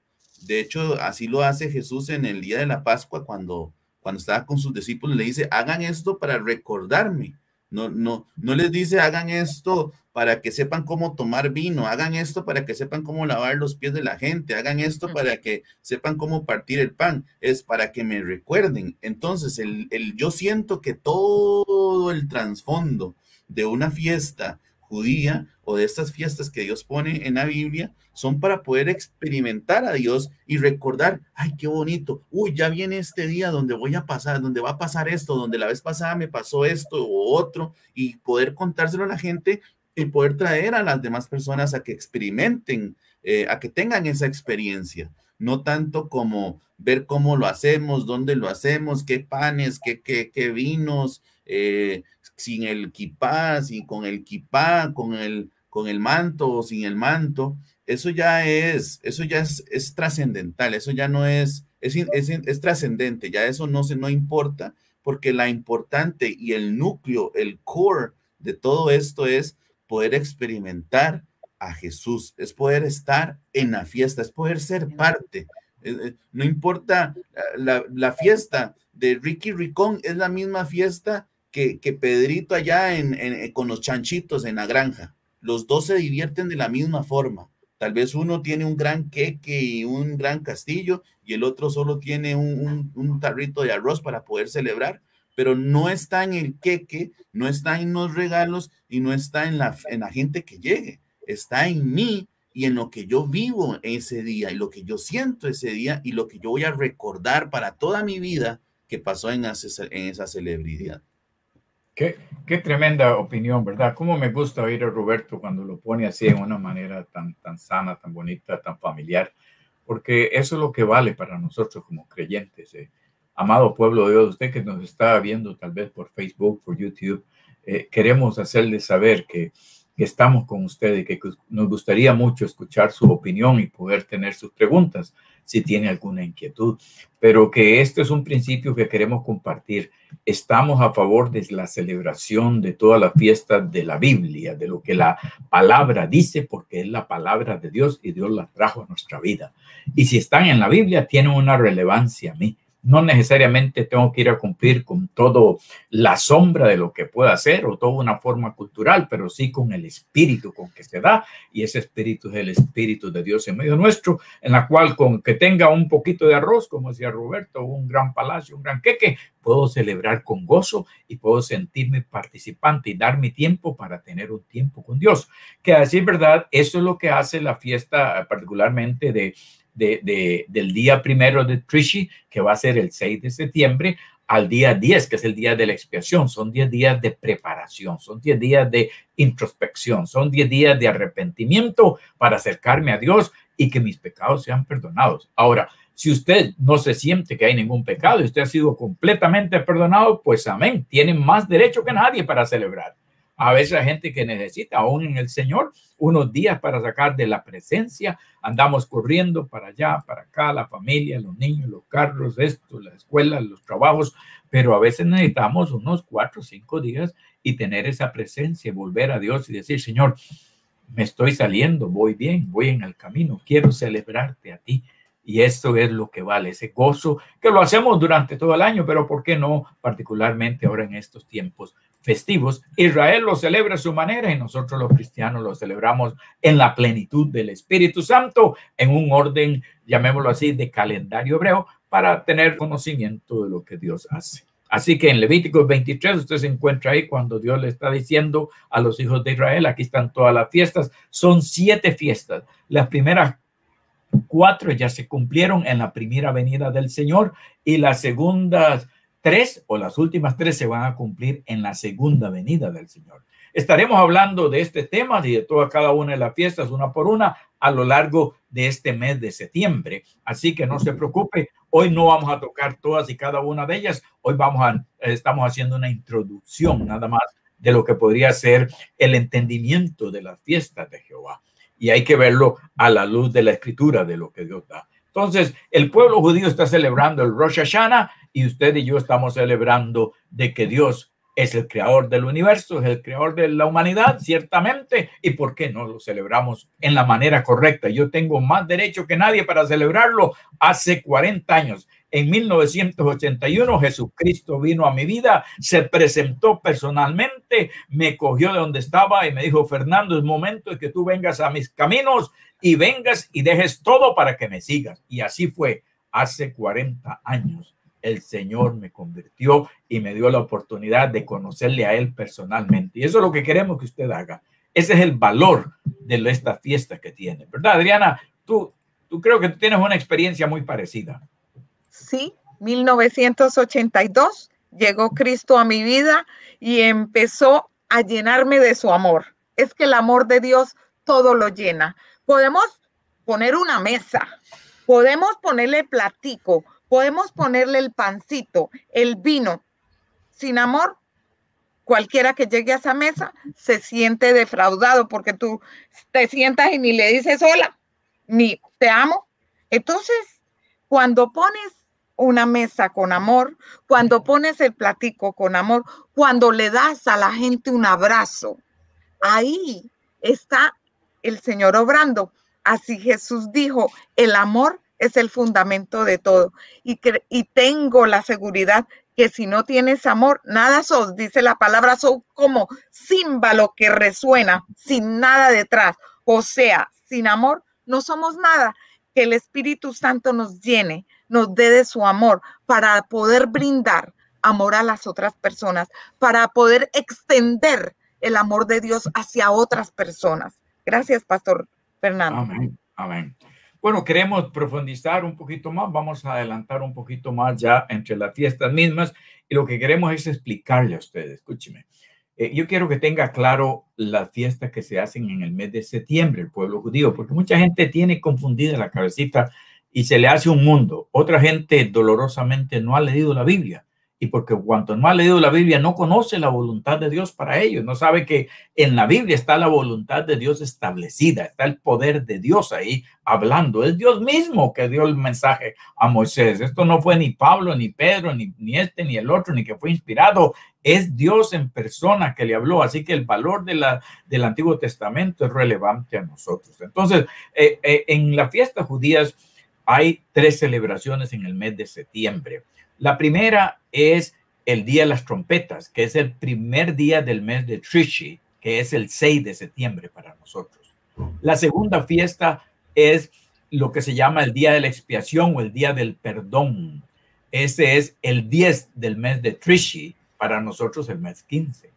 De hecho, así lo hace Jesús en el día de la Pascua cuando, cuando estaba con sus discípulos. Le dice, hagan esto para recordarme. No, no, no les dice hagan esto para que sepan cómo tomar vino, hagan esto para que sepan cómo lavar los pies de la gente, hagan esto para que sepan cómo partir el pan, es para que me recuerden. Entonces, el, el yo siento que todo el trasfondo de una fiesta judía o de estas fiestas que Dios pone en la Biblia son para poder experimentar a Dios y recordar, ay, qué bonito, uy, ya viene este día donde voy a pasar, donde va a pasar esto, donde la vez pasada me pasó esto o otro, y poder contárselo a la gente y poder traer a las demás personas a que experimenten, eh, a que tengan esa experiencia, no tanto como ver cómo lo hacemos, dónde lo hacemos, qué panes, qué, qué, qué vinos, eh, sin el kipá, y con el kipá, con el, con el manto o sin el manto, eso ya es, eso ya es, es trascendental, eso ya no es, es, es, es trascendente, ya eso no se, no importa, porque la importante y el núcleo, el core de todo esto es poder experimentar a Jesús, es poder estar en la fiesta, es poder ser parte no importa la, fiesta de Ricky Ricón, es la misma fiesta que, que Pedrito allá en, con los chanchitos en la granja. Los dos se divierten de la misma forma. Tal vez uno tiene un gran queque y un gran castillo y el otro solo tiene un, un, tarrito de arroz para poder celebrar, pero no está en el queque, no está en los regalos y no está en la, en la gente que llegue. Está en mí y en lo que yo vivo ese día y lo que yo siento ese día y lo que yo voy a recordar para toda mi vida que pasó en, en esa celebridad. Qué, qué, tremenda opinión, ¿verdad? Cómo me gusta oír a Roberto cuando lo pone así en una manera tan, tan sana, tan bonita, tan familiar, porque eso es lo que vale para nosotros como creyentes. Eh. Amado pueblo de Dios, usted que nos está viendo tal vez por Facebook, por YouTube, eh, queremos hacerle saber que estamos con usted y que nos gustaría mucho escuchar su opinión y poder tener sus preguntas si tiene alguna inquietud, pero que este es un principio que queremos compartir. Estamos a favor de la celebración de toda la fiesta de la Biblia, de lo que la palabra dice, porque es la palabra de Dios y Dios la trajo a nuestra vida. Y si están en la Biblia, tienen una relevancia a mí no necesariamente tengo que ir a cumplir con todo la sombra de lo que pueda hacer o toda una forma cultural, pero sí con el espíritu con que se da y ese espíritu es el espíritu de Dios en medio nuestro, en la cual con que tenga un poquito de arroz, como decía Roberto, un gran palacio, un gran queque, puedo celebrar con gozo y puedo sentirme participante y dar mi tiempo para tener un tiempo con Dios. Que a decir verdad, eso es lo que hace la fiesta particularmente de de, del día primero de Trishi, que va a ser el 6 de septiembre, al día 10, que es el día de la expiación. Son 10 días de preparación, son 10 días de introspección, son 10 días de arrepentimiento para acercarme a Dios y que mis pecados sean perdonados. Ahora, si usted no se siente que hay ningún pecado y usted ha sido completamente perdonado, pues amén, tiene más derecho que nadie para celebrar. A veces hay gente que necesita, aún en el Señor, unos días para sacar de la presencia. Andamos corriendo para allá, para acá, la familia, los niños, los carros, esto, la escuela, los trabajos, pero a veces necesitamos unos cuatro o cinco días y tener esa presencia, volver a Dios y decir, Señor, me estoy saliendo, voy bien, voy en el camino, quiero celebrarte a ti. Y esto es lo que vale, ese gozo que lo hacemos durante todo el año, pero ¿por qué no particularmente ahora en estos tiempos festivos. Israel lo celebra a su manera y nosotros los cristianos lo celebramos en la plenitud del Espíritu Santo, en un orden, llamémoslo así, de calendario hebreo, para tener conocimiento de lo que Dios hace. Así que en Levíticos 23 usted se encuentra ahí cuando Dios le está diciendo a los hijos de Israel, aquí están todas las fiestas, son siete fiestas. Las primeras cuatro ya se cumplieron en la primera venida del Señor y las segundas tres o las últimas tres se van a cumplir en la segunda venida del Señor. Estaremos hablando de este tema y de toda cada una de las fiestas, una por una, a lo largo de este mes de septiembre. Así que no se preocupe, hoy no vamos a tocar todas y cada una de ellas. Hoy vamos a, estamos haciendo una introducción nada más de lo que podría ser el entendimiento de las fiestas de Jehová. Y hay que verlo a la luz de la escritura de lo que Dios da. Entonces, el pueblo judío está celebrando el Rosh Hashanah y usted y yo estamos celebrando de que Dios es el creador del universo, es el creador de la humanidad, ciertamente, y por qué no lo celebramos en la manera correcta. Yo tengo más derecho que nadie para celebrarlo hace 40 años. En 1981 Jesucristo vino a mi vida, se presentó personalmente, me cogió de donde estaba y me dijo, Fernando, es momento de que tú vengas a mis caminos y vengas y dejes todo para que me sigas. Y así fue hace 40 años el Señor me convirtió y me dio la oportunidad de conocerle a Él personalmente. Y eso es lo que queremos que usted haga. Ese es el valor de esta fiesta que tiene, ¿verdad, Adriana? Tú, tú creo que tú tienes una experiencia muy parecida. Sí, 1982 llegó Cristo a mi vida y empezó a llenarme de su amor. Es que el amor de Dios todo lo llena. Podemos poner una mesa, podemos ponerle platico, Podemos ponerle el pancito, el vino. Sin amor, cualquiera que llegue a esa mesa se siente defraudado porque tú te sientas y ni le dices hola, ni te amo. Entonces, cuando pones una mesa con amor, cuando pones el platico con amor, cuando le das a la gente un abrazo, ahí está el Señor obrando. Así Jesús dijo, el amor es el fundamento de todo. Y, y tengo la seguridad que si no tienes amor, nada sos, dice la palabra, sos como címbalo que resuena sin nada detrás. O sea, sin amor no somos nada. Que el Espíritu Santo nos llene, nos dé de su amor para poder brindar amor a las otras personas, para poder extender el amor de Dios hacia otras personas. Gracias, Pastor Fernando. Amén. Amén. Bueno, queremos profundizar un poquito más, vamos a adelantar un poquito más ya entre las fiestas mismas y lo que queremos es explicarle a ustedes, escúcheme. Eh, yo quiero que tenga claro las fiestas que se hacen en el mes de septiembre, el pueblo judío, porque mucha gente tiene confundida la cabecita y se le hace un mundo. Otra gente dolorosamente no ha leído la Biblia y porque cuanto no ha leído la Biblia no conoce la voluntad de Dios para ellos, no sabe que en la Biblia está la voluntad de Dios establecida, está el poder de Dios ahí hablando, es Dios mismo que dio el mensaje a Moisés. Esto no fue ni Pablo, ni Pedro, ni, ni este, ni el otro, ni que fue inspirado, es Dios en persona que le habló, así que el valor de la, del Antiguo Testamento es relevante a nosotros. Entonces, eh, eh, en las fiestas judías hay tres celebraciones en el mes de septiembre. La primera es el Día de las Trompetas, que es el primer día del mes de Trishi, que es el 6 de septiembre para nosotros. La segunda fiesta es lo que se llama el Día de la Expiación o el Día del Perdón. Ese es el 10 del mes de Trishi, para nosotros el mes 15,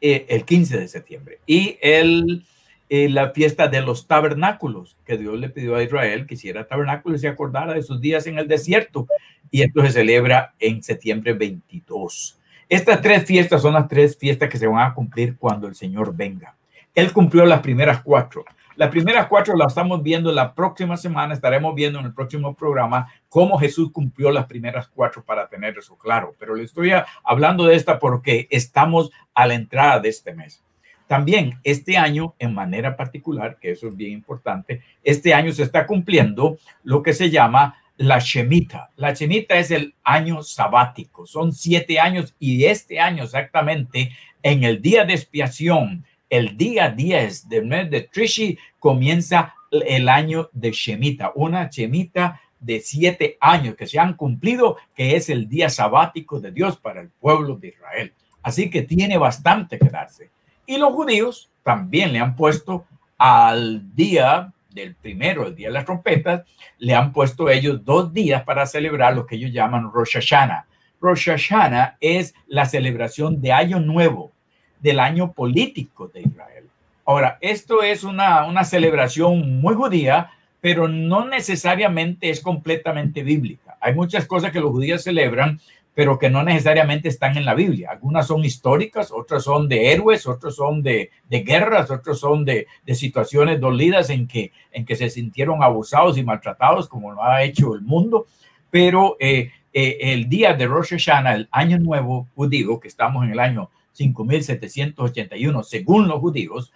eh, el 15 de septiembre. Y el eh, la fiesta de los tabernáculos, que Dios le pidió a Israel que hiciera tabernáculos y acordara de sus días en el desierto. Y esto se celebra en septiembre 22. Estas tres fiestas son las tres fiestas que se van a cumplir cuando el Señor venga. Él cumplió las primeras cuatro. Las primeras cuatro las estamos viendo la próxima semana, estaremos viendo en el próximo programa cómo Jesús cumplió las primeras cuatro para tener eso claro. Pero le estoy hablando de esta porque estamos a la entrada de este mes. También este año, en manera particular, que eso es bien importante, este año se está cumpliendo lo que se llama la Shemita. La Shemita es el año sabático. Son siete años y este año exactamente, en el día de expiación, el día 10 del mes de Trishi, comienza el año de Shemita, una Shemita de siete años que se han cumplido, que es el día sabático de Dios para el pueblo de Israel. Así que tiene bastante que darse. Y los judíos también le han puesto al día del primero, el día de las trompetas, le han puesto ellos dos días para celebrar lo que ellos llaman Rosh Hashanah. Rosh Hashanah es la celebración de Año Nuevo, del año político de Israel. Ahora, esto es una, una celebración muy judía, pero no necesariamente es completamente bíblica. Hay muchas cosas que los judíos celebran pero que no necesariamente están en la Biblia. Algunas son históricas, otras son de héroes, otras son de, guerras, otras son de, situaciones dolidas en que, en que se sintieron abusados y maltratados, como lo ha hecho el mundo. Pero eh, eh, el día de Rosh Hashanah, el año nuevo judío, que estamos en el año 5781, según los judíos,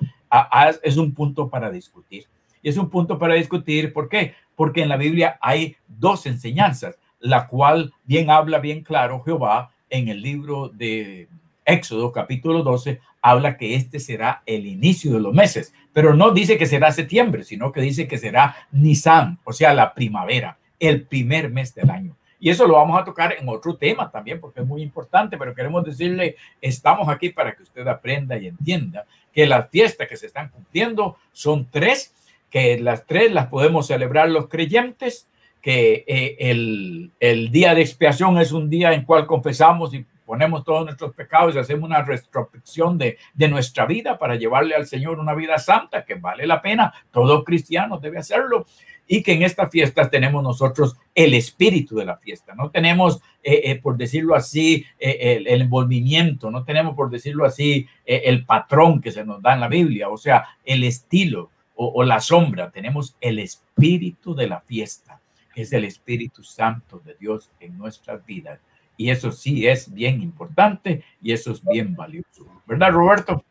es un punto para discutir. Y es un punto para discutir, ¿por qué? Porque en la Biblia hay dos enseñanzas la cual bien habla bien claro Jehová en el libro de Éxodo capítulo 12, habla que este será el inicio de los meses, pero no dice que será septiembre, sino que dice que será Nisan, o sea, la primavera, el primer mes del año. Y eso lo vamos a tocar en otro tema también, porque es muy importante, pero queremos decirle, estamos aquí para que usted aprenda y entienda que las fiestas que se están cumpliendo son tres, que las tres las podemos celebrar los creyentes, que eh, el, el, día de expiación es un día en cual confesamos y ponemos todos nuestros pecados y hacemos una retrospección de, de, nuestra vida para llevarle al Señor una vida santa que vale la pena. Todo cristiano debe hacerlo. Y que en estas fiestas tenemos nosotros el espíritu de la fiesta. No tenemos, eh, eh, por decirlo así, el, envolvimiento, no tenemos, por decirlo así, el patrón que se nos da en la Biblia, o sea, el estilo o la sombra. Tenemos el espíritu de la fiesta es el Espíritu Santo de Dios en nuestras vidas. Y eso sí es bien importante y eso es bien valioso. ¿Verdad, Roberto?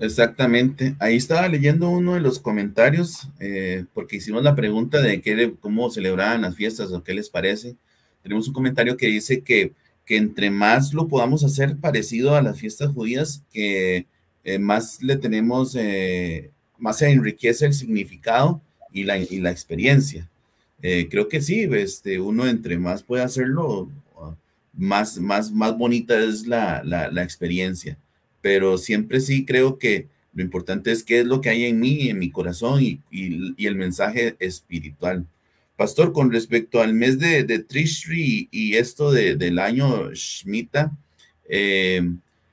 Exactamente. Ahí estaba leyendo uno de los comentarios, eh, porque hicimos la pregunta de qué, cómo celebraban las fiestas o qué les parece. Tenemos un comentario que dice que, que entre más lo podamos hacer parecido a las fiestas judías, que eh, más le tenemos, eh, más se enriquece el significado y la, y la experiencia. Eh, creo que sí, este, uno entre más puede hacerlo, más, más, más bonita es la, la, la experiencia. Pero siempre sí creo que lo importante es qué es lo que hay en mí, en mi corazón y, y, el mensaje espiritual. Pastor, con respecto al mes de, de Trishri y esto de, del año Shemitah, eh,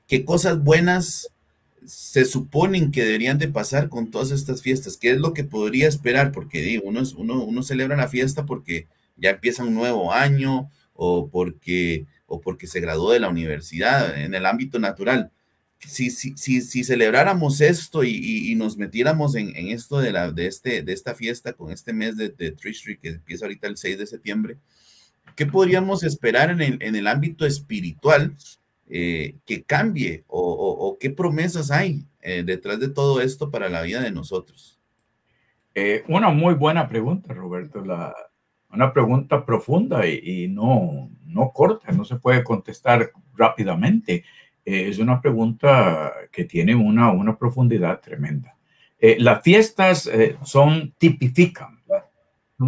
¿qué cosas buenas se suponen que deberían de pasar con todas estas fiestas? ¿Qué es lo que podría esperar? Porque digo, uno, uno, uno celebra la fiesta porque ya empieza un nuevo año o porque, o porque se graduó de la universidad en el ámbito natural si, si, si, si celebráramos esto y, y, nos metiéramos en, en, esto de, la, de, este, de esta fiesta con este mes de, de Trishri que empieza ahorita el 6 de septiembre, ¿qué podríamos esperar en el, en el ámbito espiritual eh, que cambie o, o, qué promesas hay eh, detrás de todo esto para la vida de nosotros? Eh, una muy buena pregunta, Roberto. La, una pregunta profunda y, no, no corta, no se puede contestar rápidamente. Es una pregunta que tiene una, una profundidad tremenda. Las fiestas son, tipifican,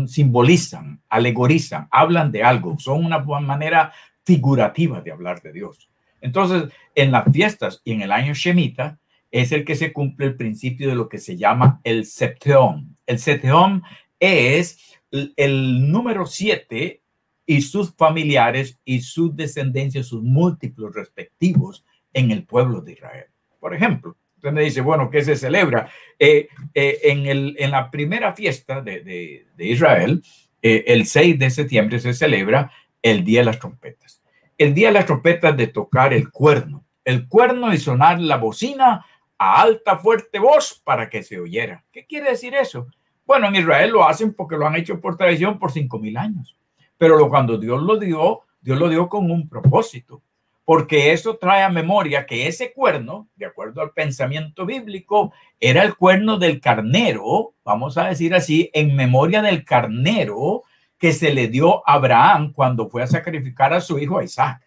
simbolizan, alegorizan, hablan de algo, son una manera figurativa de hablar de Dios. Entonces, en las fiestas y en el año Shemita es el que se cumple el principio de lo que se llama el septeón. El septeón es el, número siete y sus familiares y sus descendencias, sus múltiplos respectivos en el pueblo de Israel. Por ejemplo, usted me dice, bueno, ¿qué se celebra? Eh, eh, en, la primera fiesta de Israel, eh, el 6 de septiembre se celebra el Día de las Trompetas. El Día de las Trompetas de tocar el cuerno. El cuerno y sonar la bocina a alta, fuerte voz para que se oyera. ¿Qué quiere decir eso? Bueno, en Israel lo hacen porque lo han hecho por tradición por cinco mil años. Pero cuando Dios lo dio, Dios lo dio con un propósito porque eso trae a memoria que ese cuerno, de acuerdo al pensamiento bíblico, era el cuerno del carnero, vamos a decir así, en memoria del carnero que se le dio a Abraham cuando fue a sacrificar a su hijo Isaac.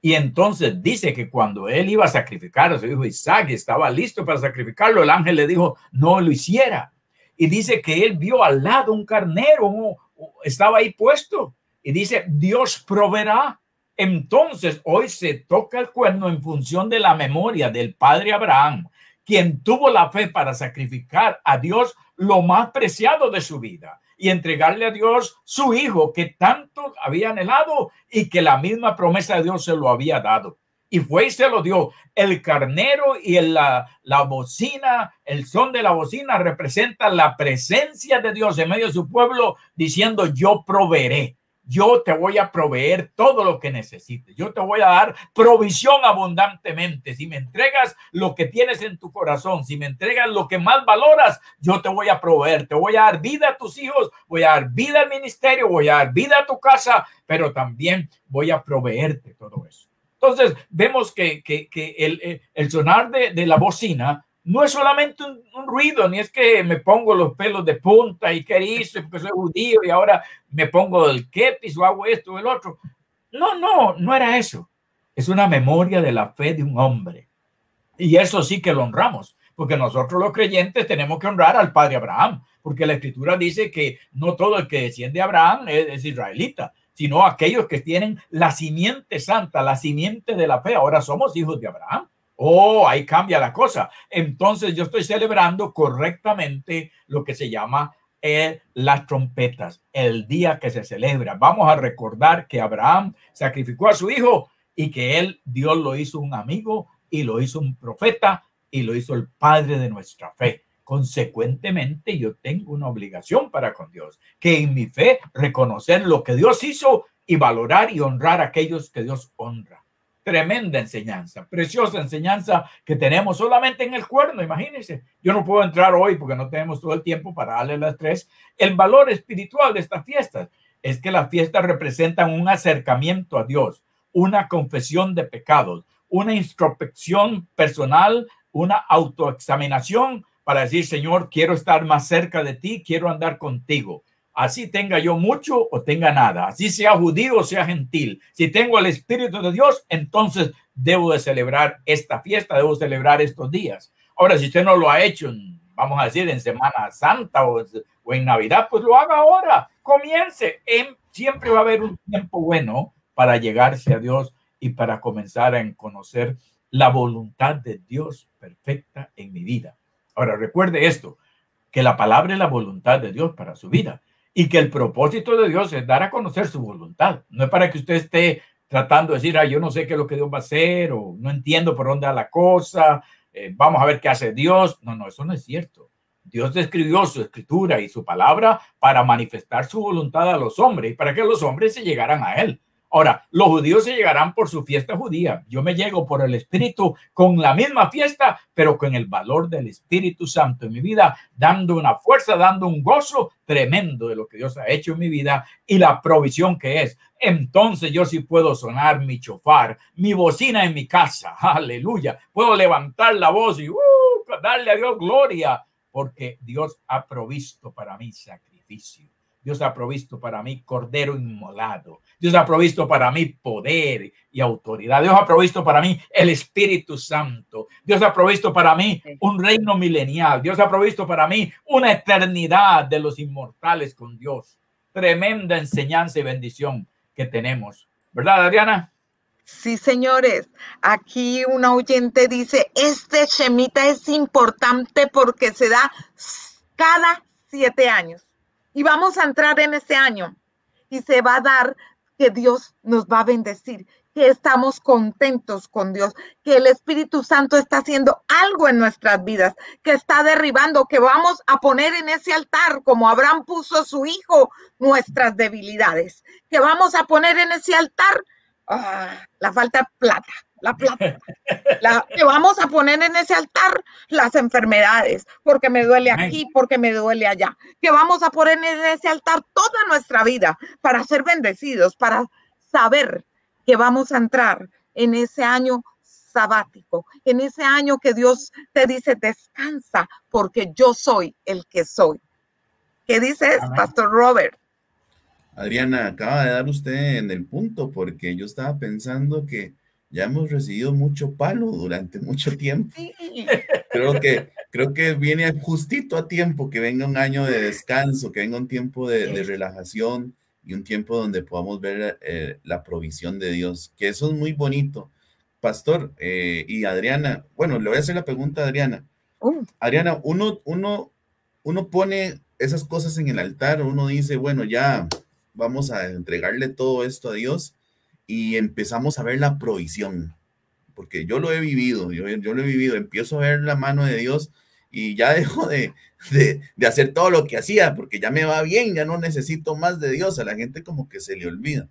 Y entonces dice que cuando él iba a sacrificar a su hijo Isaac, estaba listo para sacrificarlo, el ángel le dijo, no lo hiciera. Y dice que él vio al lado un carnero, estaba ahí puesto. Y dice, Dios proveerá entonces, hoy se toca el cuerno en función de la memoria del padre Abraham, quien tuvo la fe para sacrificar a Dios lo más preciado de su vida y entregarle a Dios su hijo que tanto había anhelado y que la misma promesa de Dios se lo había dado. Y fue y se lo dio. El carnero y la, la bocina, el son de la bocina representa la presencia de Dios en medio de su pueblo diciendo yo proveeré yo te voy a proveer todo lo que necesites. Yo te voy a dar provisión abundantemente. Si me entregas lo que tienes en tu corazón, si me entregas lo que más valoras, yo te voy a proveer. Te voy a dar vida a tus hijos, voy a dar vida al ministerio, voy a dar vida a tu casa, pero también voy a proveerte todo eso. Entonces, vemos que, que, el, el, sonar de, de la bocina no es solamente un, ruido, ni es que me pongo los pelos de punta y que hizo porque soy judío y ahora me pongo el kepis o hago esto o el otro. No, no, no era eso. Es una memoria de la fe de un hombre. Y eso sí que lo honramos, porque nosotros los creyentes tenemos que honrar al padre Abraham, porque la escritura dice que no todo el que desciende de Abraham es israelita, sino aquellos que tienen la simiente santa, la simiente de la fe. Ahora somos hijos de Abraham. Oh, ahí cambia la cosa. Entonces yo estoy celebrando correctamente lo que se llama eh, las trompetas, el día que se celebra. Vamos a recordar que Abraham sacrificó a su hijo y que él, Dios lo hizo un amigo y lo hizo un profeta y lo hizo el padre de nuestra fe. Consecuentemente, yo tengo una obligación para con Dios, que en mi fe reconocer lo que Dios hizo y valorar y honrar a aquellos que Dios honra. Tremenda enseñanza, preciosa enseñanza que tenemos solamente en el cuerno, imagínense. Yo no puedo entrar hoy porque no tenemos todo el tiempo para darle las tres. El valor espiritual de estas fiestas es que las fiestas representan un acercamiento a Dios, una confesión de pecados, una introspección personal, una autoexaminación para decir, Señor, quiero estar más cerca de ti, quiero andar contigo así tenga yo mucho o tenga nada, así sea judío o sea gentil. Si tengo el Espíritu de Dios, entonces debo de celebrar esta fiesta, debo celebrar estos días. Ahora, si usted no lo ha hecho, vamos a decir, en Semana Santa o, en Navidad, pues lo haga ahora. comience. siempre va a haber un tiempo bueno para llegarse a Dios y para comenzar a conocer la voluntad de Dios perfecta en mi vida. Ahora, recuerde esto, que la palabra es la voluntad de Dios para su vida y que el propósito de Dios es dar a conocer su voluntad. No es para que usted esté tratando de decir, ah, yo no sé qué es lo que Dios va a hacer o no entiendo por dónde va la cosa, eh, vamos a ver qué hace Dios. No, no, eso no es cierto. Dios describió su escritura y su palabra para manifestar su voluntad a los hombres y para que los hombres se llegaran a Él. Ahora, los judíos se llegarán por su fiesta judía. Yo me llego por el Espíritu con la misma fiesta, pero con el valor del Espíritu Santo en mi vida, dando una fuerza, dando un gozo tremendo de lo que Dios ha hecho en mi vida y la provisión que es. Entonces yo sí puedo sonar mi chofar, mi bocina en mi casa. Aleluya. Puedo levantar la voz y uh, darle a Dios gloria, porque Dios ha provisto para mí sacrificio. Dios ha provisto para mí cordero inmolado. Dios ha provisto para mí poder y autoridad. Dios ha provisto para mí el Espíritu Santo. Dios ha provisto para mí un reino milenial. Dios ha provisto para mí una eternidad de los inmortales con Dios. Tremenda enseñanza y bendición que tenemos. ¿Verdad, Adriana? Sí, señores. Aquí un oyente dice, este Shemita es importante porque se da cada siete años. Y vamos a entrar en este año. Y se va a dar que Dios nos va a bendecir, que estamos contentos con Dios, que el Espíritu Santo está haciendo algo en nuestras vidas, que está derribando, que vamos a poner en ese altar, como Abraham puso su hijo, nuestras debilidades, que vamos a poner en ese altar ah, la falta de plata, la plata. La, que vamos a poner en ese altar las enfermedades, porque me duele aquí, porque me duele allá. Que vamos a poner en ese altar toda nuestra vida para ser bendecidos, para saber que vamos a entrar en ese año sabático, en ese año que Dios te dice, descansa, porque yo soy el que soy. ¿Qué dices, Pastor Robert? Adriana, acaba de dar usted en el punto, porque yo estaba pensando que ya hemos recibido mucho palo durante mucho tiempo. Creo que, creo que viene justito a tiempo que venga un año de descanso, que venga un tiempo de, relajación y un tiempo donde podamos ver eh, la provisión de Dios, que eso es muy bonito. Pastor eh, y Adriana, bueno, le voy a hacer la pregunta a Adriana. Uh. Adriana, uno, uno, uno pone esas cosas en el altar, uno dice, bueno, ya vamos a entregarle todo esto a Dios y empezamos a ver la provisión, porque yo lo he vivido, yo, yo lo he vivido, empiezo a ver la mano de Dios y ya dejo de, de, de, hacer todo lo que hacía, porque ya me va bien, ya no necesito más de Dios, a la gente como que se le olvida.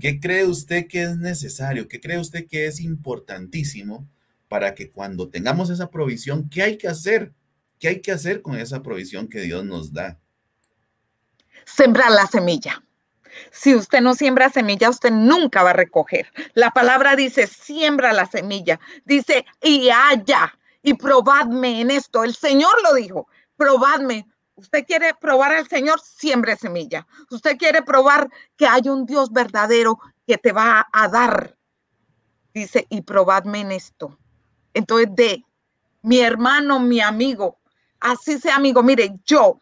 ¿Qué cree usted que es necesario? ¿Qué cree usted que es importantísimo para que cuando tengamos esa provisión, ¿qué hay que hacer? ¿Qué hay que hacer con esa provisión que Dios nos da? Sembrar la semilla. Si usted no siembra semilla, usted nunca va a recoger. La palabra dice, siembra la semilla. Dice, y haya, y probadme en esto. El Señor lo dijo, probadme. Usted quiere probar al Señor, siembre semilla. Usted quiere probar que hay un Dios verdadero que te va a dar. Dice, y probadme en esto. Entonces, de mi hermano, mi amigo, así sea amigo, mire, yo,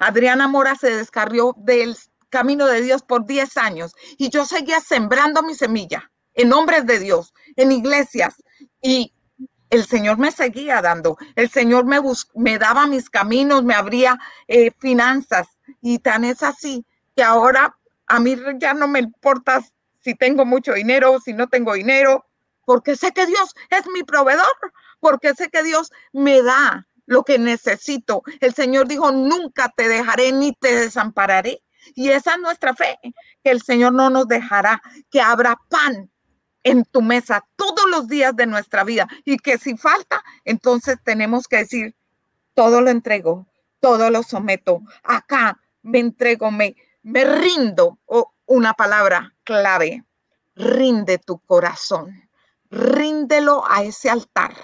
Adriana Mora se descarrió del camino de Dios por 10 años y yo seguía sembrando mi semilla en nombres de Dios, en iglesias y el Señor me seguía dando, el Señor me, me daba mis caminos, me abría eh, finanzas y tan es así que ahora a mí ya no me importa si tengo mucho dinero o si no tengo dinero, porque sé que Dios es mi proveedor, porque sé que Dios me da lo que necesito. El Señor dijo, nunca te dejaré ni te desampararé. Y esa es nuestra fe, que el Señor no nos dejará, que habrá pan en tu mesa todos los días de nuestra vida. Y que si falta, entonces tenemos que decir, todo lo entrego, todo lo someto, acá me entrego, me, me rindo, o una palabra clave, rinde tu corazón, ríndelo a ese altar.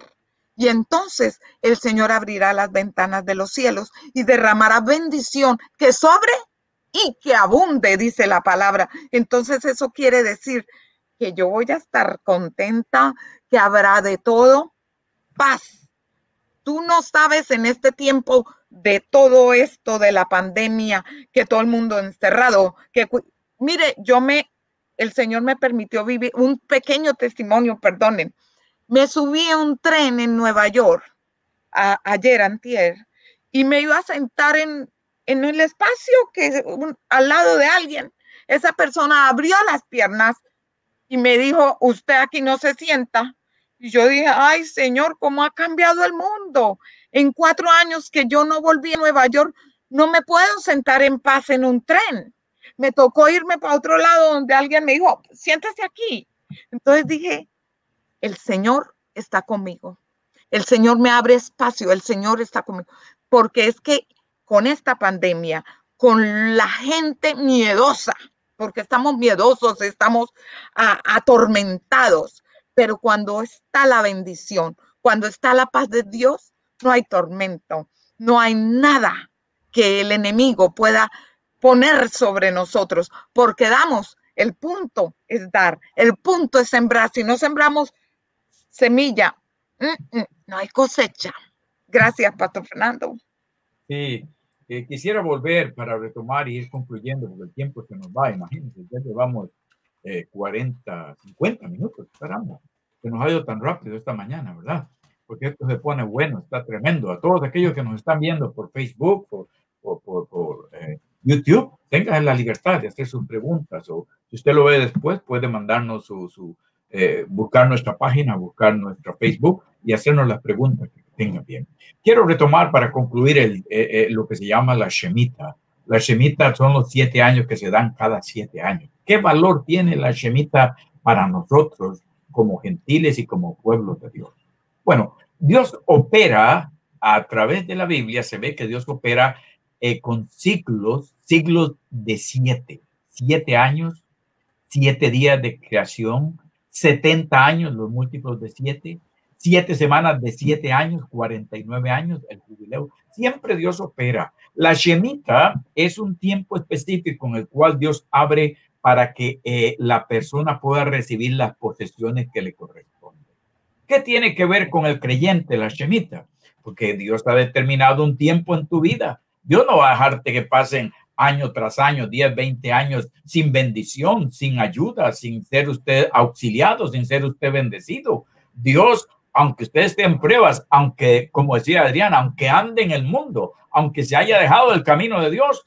Y entonces el Señor abrirá las ventanas de los cielos y derramará bendición que sobre y que abunde, dice la palabra. Entonces eso quiere decir que yo voy a estar contenta, que habrá de todo, paz, tú no sabes en este tiempo de todo esto de la pandemia, que todo el mundo encerrado, que mire, yo me, el Señor me permitió vivir un pequeño testimonio, perdonen. Me subí a un tren en Nueva York ayer, antier, y me iba a sentar en, en el espacio que al lado de alguien. Esa persona abrió las piernas y me dijo, usted aquí no se sienta. Y yo dije, ay Señor, ¿cómo ha cambiado el mundo? En cuatro años que yo no volví a Nueva York, no me puedo sentar en paz en un tren. Me tocó irme para otro lado donde alguien me dijo, siéntese aquí. Entonces dije, el Señor está conmigo. El Señor me abre espacio, el Señor está conmigo. Porque es que con esta pandemia, con la gente miedosa, porque estamos miedosos, estamos atormentados, pero cuando está la bendición, cuando está la paz de Dios, no hay tormento, no hay nada que el enemigo pueda poner sobre nosotros, porque damos, el punto es dar, el punto es sembrar. Si no sembramos semilla, mm, mm, no hay cosecha. Gracias, Pastor Fernando. Sí, quisiera volver para retomar y ir concluyendo, porque el tiempo se nos va, imagínense, ya llevamos 40, 50 minutos, esperamos. Se nos ha ido tan rápido esta mañana, ¿verdad? Porque esto se pone bueno, está tremendo. A todos aquellos que nos están viendo por Facebook, por, por, por, eh, YouTube, tengan la libertad de hacer sus preguntas o si usted lo ve después, puede mandarnos su, su eh, buscar nuestra página, buscar nuestra Facebook y hacernos las preguntas que tenga bien. Quiero retomar para concluir eh, eh, lo que se llama la Shemita. La Shemita son los siete años que se dan cada siete años. ¿Qué valor tiene la Shemita para nosotros como gentiles y como pueblo de Dios? Bueno, Dios opera a través de la Biblia, se ve que Dios opera eh, con ciclos, siglos de siete, siete años, siete días de creación, 70 años, los múltiplos de siete, siete semanas de siete años, 49 años, el jubileo. Siempre Dios opera. La Shemitah es un tiempo específico en el cual Dios abre para que eh, la persona pueda recibir las posesiones que le corresponden. ¿Qué tiene que ver con el creyente, la Shemitah? Porque Dios ha determinado un tiempo en tu vida. Dios no va a dejarte que pasen año tras año, 10, 20 años sin bendición, sin ayuda, sin ser usted auxiliado, sin ser usted bendecido. Dios aunque usted esté pruebas, aunque, como decía Adriana, aunque ande en el mundo, aunque se haya dejado el camino de Dios,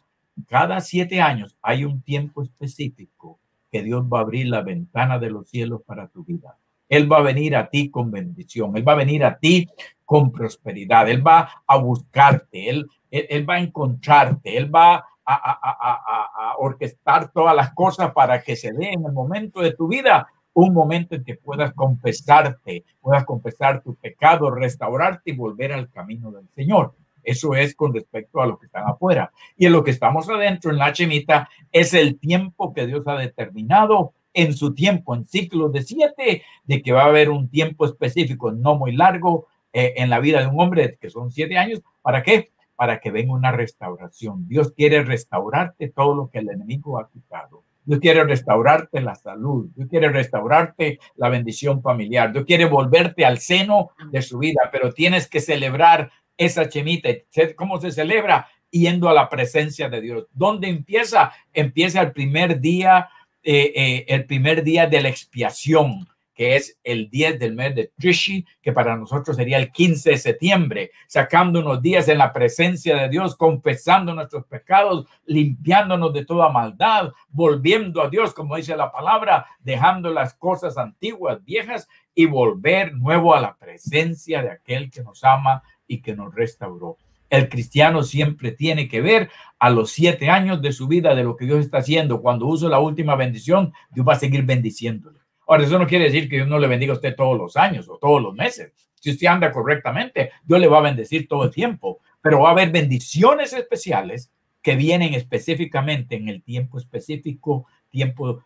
cada siete años hay un tiempo específico que Dios va a abrir la ventana de los cielos para tu vida. Él va a venir a ti con bendición, Él va a venir a ti con prosperidad, Él va a buscarte, Él, él, va a encontrarte, Él va a, a, a orquestar todas las cosas para que se dé en el momento de tu vida un momento en que puedas confesarte, puedas confesar tu pecado, restaurarte y volver al camino del Señor. Eso es con respecto a lo que están afuera. Y en lo que estamos adentro, en la chemita, es el tiempo que Dios ha determinado en su tiempo, en ciclos de siete, de que va a haber un tiempo específico, no muy largo, eh, en la vida de un hombre, que son siete años. ¿Para qué? Para que venga una restauración. Dios quiere restaurarte todo lo que el enemigo ha quitado. Dios quiere restaurarte la salud, Dios quiere restaurarte la bendición familiar, Dios quiere volverte al seno de su vida, pero tienes que celebrar esa chemita. ¿Cómo se celebra? Yendo a la presencia de Dios. ¿Dónde empieza? Empieza el primer día, eh, eh, el primer día de la expiación que es el 10 del mes de Trishi, que para nosotros sería el 15 de septiembre, sacando unos días en la presencia de Dios, confesando nuestros pecados, limpiándonos de toda maldad, volviendo a Dios, como dice la palabra, dejando las cosas antiguas, viejas, y volver nuevo a la presencia de aquel que nos ama y que nos restauró. El cristiano siempre tiene que ver a los siete años de su vida de lo que Dios está haciendo. Cuando uso la última bendición, Dios va a seguir bendiciéndole. Ahora, eso no quiere decir que Dios no le bendiga a usted todos los años o todos los meses. Si usted anda correctamente, Dios le va a bendecir todo el tiempo, pero va a haber bendiciones especiales que vienen específicamente en el tiempo específico, tiempo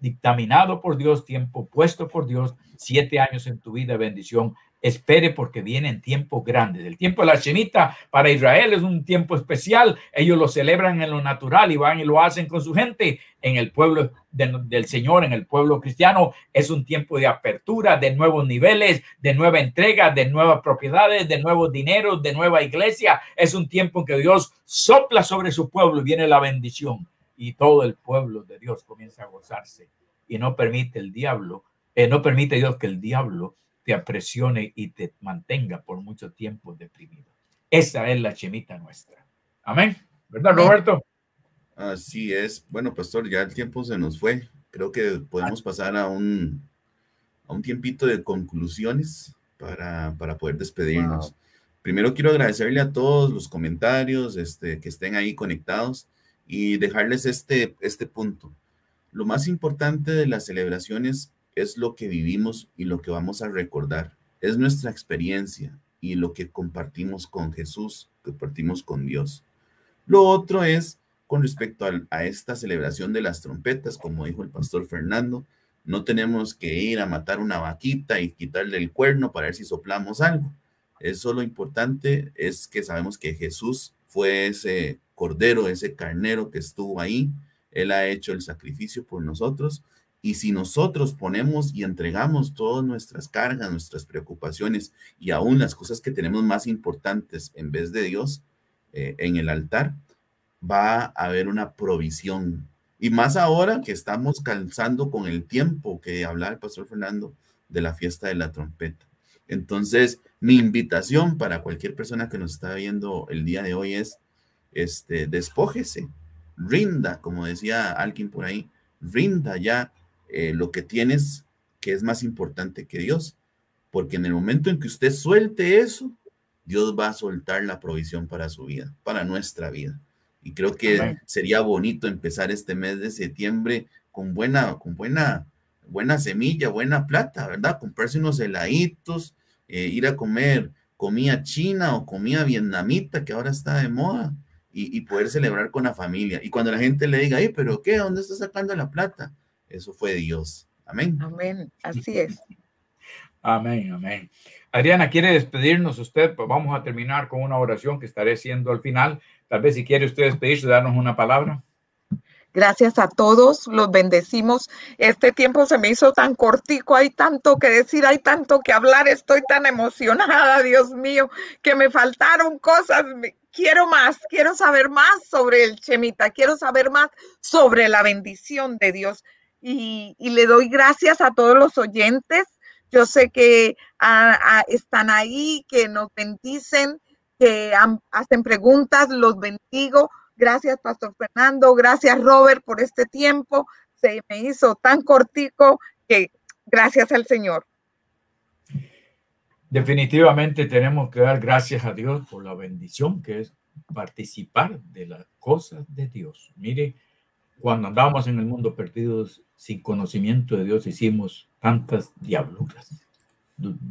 dictaminado por Dios, tiempo puesto por Dios, siete años en tu vida bendición espere porque vienen tiempos grandes. El tiempo de la Shemitah para Israel es un tiempo especial. Ellos lo celebran en lo natural y van y lo hacen con su gente. En el pueblo del Señor, en el pueblo cristiano, es un tiempo de apertura, de nuevos niveles, de nueva entrega, de nuevas propiedades, de nuevos dineros, de nueva iglesia. Es un tiempo en que Dios sopla sobre su pueblo y viene la bendición. Y todo el pueblo de Dios comienza a gozarse y no permite el diablo, eh, no permite Dios que el diablo te apresione y te mantenga por mucho tiempo deprimido. Esa es la chemita nuestra. Amén. ¿Verdad, Roberto? Así es. Bueno, pastor, ya el tiempo se nos fue. Creo que podemos pasar a un, a un tiempito de conclusiones para, para poder despedirnos. Primero quiero agradecerle a todos los comentarios este, que estén ahí conectados y dejarles este, este punto. Lo más importante de las celebraciones es lo que vivimos y lo que vamos a recordar. Es nuestra experiencia y lo que compartimos con Jesús, compartimos con Dios. Lo otro es con respecto a, esta celebración de las trompetas, como dijo el pastor Fernando, no tenemos que ir a matar una vaquita y quitarle el cuerno para ver si soplamos algo. Eso lo importante es que sabemos que Jesús fue ese cordero, ese carnero que estuvo ahí. Él ha hecho el sacrificio por nosotros y si nosotros ponemos y entregamos todas nuestras cargas, nuestras preocupaciones y aún las cosas que tenemos más importantes en vez de Dios eh, en el altar, va a haber una provisión. Y más ahora que estamos calzando con el tiempo que hablaba el pastor Fernando de la fiesta de la trompeta. Entonces, mi invitación para cualquier persona que nos está viendo el día de hoy es, este, despójese, rinda, como decía alguien por ahí, rinda ya eh, lo que tienes que es más importante que Dios. Porque en el momento en que usted suelte eso, Dios va a soltar la provisión para su vida, para nuestra vida. Y creo que sería bonito empezar este mes de septiembre con buena, con buena, buena semilla, buena plata, ¿verdad? Comprarse unos heladitos, eh, ir a comer comida china o comida vietnamita que ahora está de moda y, y, poder celebrar con la familia. Y cuando la gente le diga, pero ¿qué? ¿Dónde está sacando la plata? Eso fue Dios. Amén. Amén. Así es. Amén, amén. Adriana, ¿quiere despedirnos usted? Pues vamos a terminar con una oración que estaré haciendo al final. Tal vez si quiere usted despedirse, darnos una palabra. Gracias a todos, los bendecimos. Este tiempo se me hizo tan cortico, hay tanto que decir, hay tanto que hablar, estoy tan emocionada, Dios mío, que me faltaron cosas. Quiero más, quiero saber más sobre el Chemita, quiero saber más sobre la bendición de Dios y, le doy gracias a todos los oyentes. Yo sé que ah, ah, están ahí, que nos bendicen, que hacen preguntas, los bendigo. Gracias, Pastor Fernando. Gracias, Robert, por este tiempo. Se me hizo tan cortico que gracias al Señor. Definitivamente tenemos que dar gracias a Dios por la bendición que es participar de las cosas de Dios. Mire, cuando andábamos en el mundo perdidos sin conocimiento de Dios, hicimos tantas diabluras,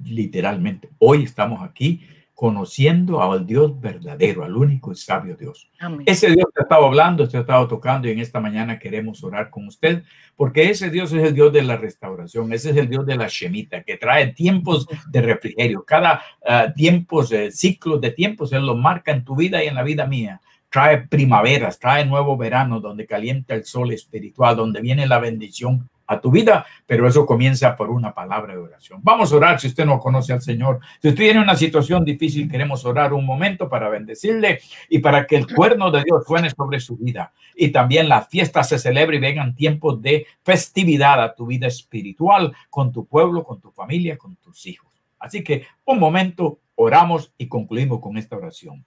literalmente. Hoy estamos aquí conociendo al Dios verdadero, al único y sabio Dios. Ese Dios que ha estado hablando, te ha estado tocando y en esta mañana queremos orar con usted, porque ese Dios es el Dios de la restauración, ese es el Dios de la Shemita, que trae tiempos de refrigerio. Cada uh, tiempos, uh, ciclos de tiempos, Él lo marca en tu vida y en la vida mía trae primaveras, trae nuevo verano donde calienta el sol espiritual, donde viene la bendición a tu vida, pero eso comienza por una palabra de oración. Vamos a orar si usted no conoce al Señor. Si usted tiene una situación difícil, queremos orar un momento para bendecirle y para que el cuerno de Dios suene sobre su vida y también la fiesta se celebre y vengan tiempos de festividad a tu vida espiritual con tu pueblo, con tu familia, con tus hijos. Así que un momento, oramos y concluimos con esta oración.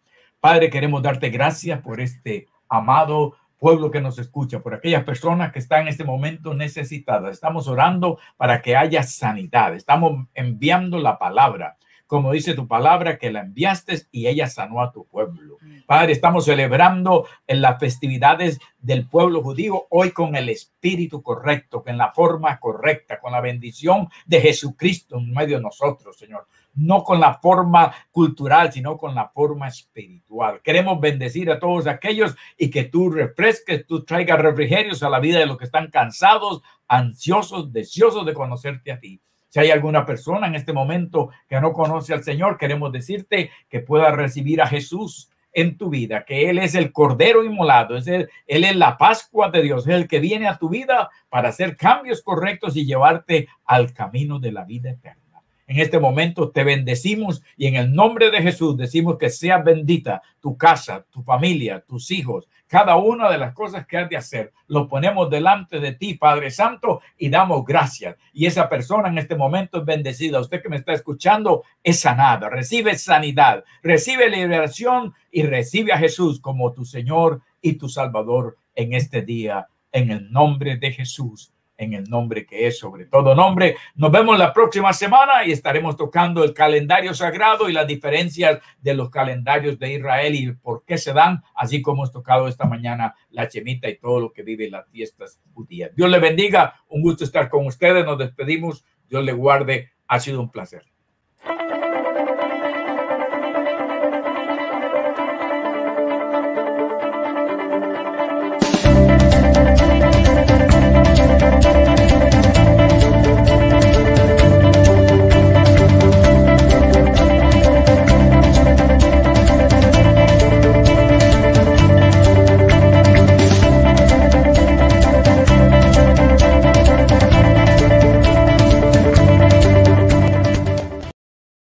Padre, queremos darte gracias por este amado pueblo que nos escucha, por aquellas personas que están en este momento necesitadas. Estamos orando para que haya sanidad. Estamos enviando la palabra, como dice tu palabra, que la enviaste y ella sanó a tu pueblo. Padre, estamos celebrando en las festividades del pueblo judío hoy con el espíritu correcto, con la forma correcta, con la bendición de Jesucristo en medio de nosotros, Señor no con la forma cultural, sino con la forma espiritual. Queremos bendecir a todos aquellos y que tú refresques, tú traigas refrigerios a la vida de los que están cansados, ansiosos, deseosos de conocerte a ti. Si hay alguna persona en este momento que no conoce al Señor, queremos decirte que pueda recibir a Jesús en tu vida, que Él es el Cordero inmolado, es Él es la Pascua de Dios, es el que viene a tu vida para hacer cambios correctos y llevarte al camino de la vida eterna. En este momento te bendecimos y en el nombre de Jesús decimos que sea bendita tu casa, tu familia, tus hijos, cada una de las cosas que has de hacer. Lo ponemos delante de ti, Padre Santo, y damos gracias. Y esa persona en este momento es bendecida. Usted que me está escuchando es sanada, recibe sanidad, recibe liberación y recibe a Jesús como tu Señor y tu Salvador en este día, en el nombre de Jesús en el nombre que es sobre todo nombre. Nos vemos la próxima semana y estaremos tocando el calendario sagrado y las diferencias de los calendarios de Israel y por qué se dan, así como hemos tocado esta mañana la chemita y todo lo que vive las fiestas judías. Dios le bendiga, un gusto estar con ustedes, nos despedimos, Dios le guarde, ha sido un placer.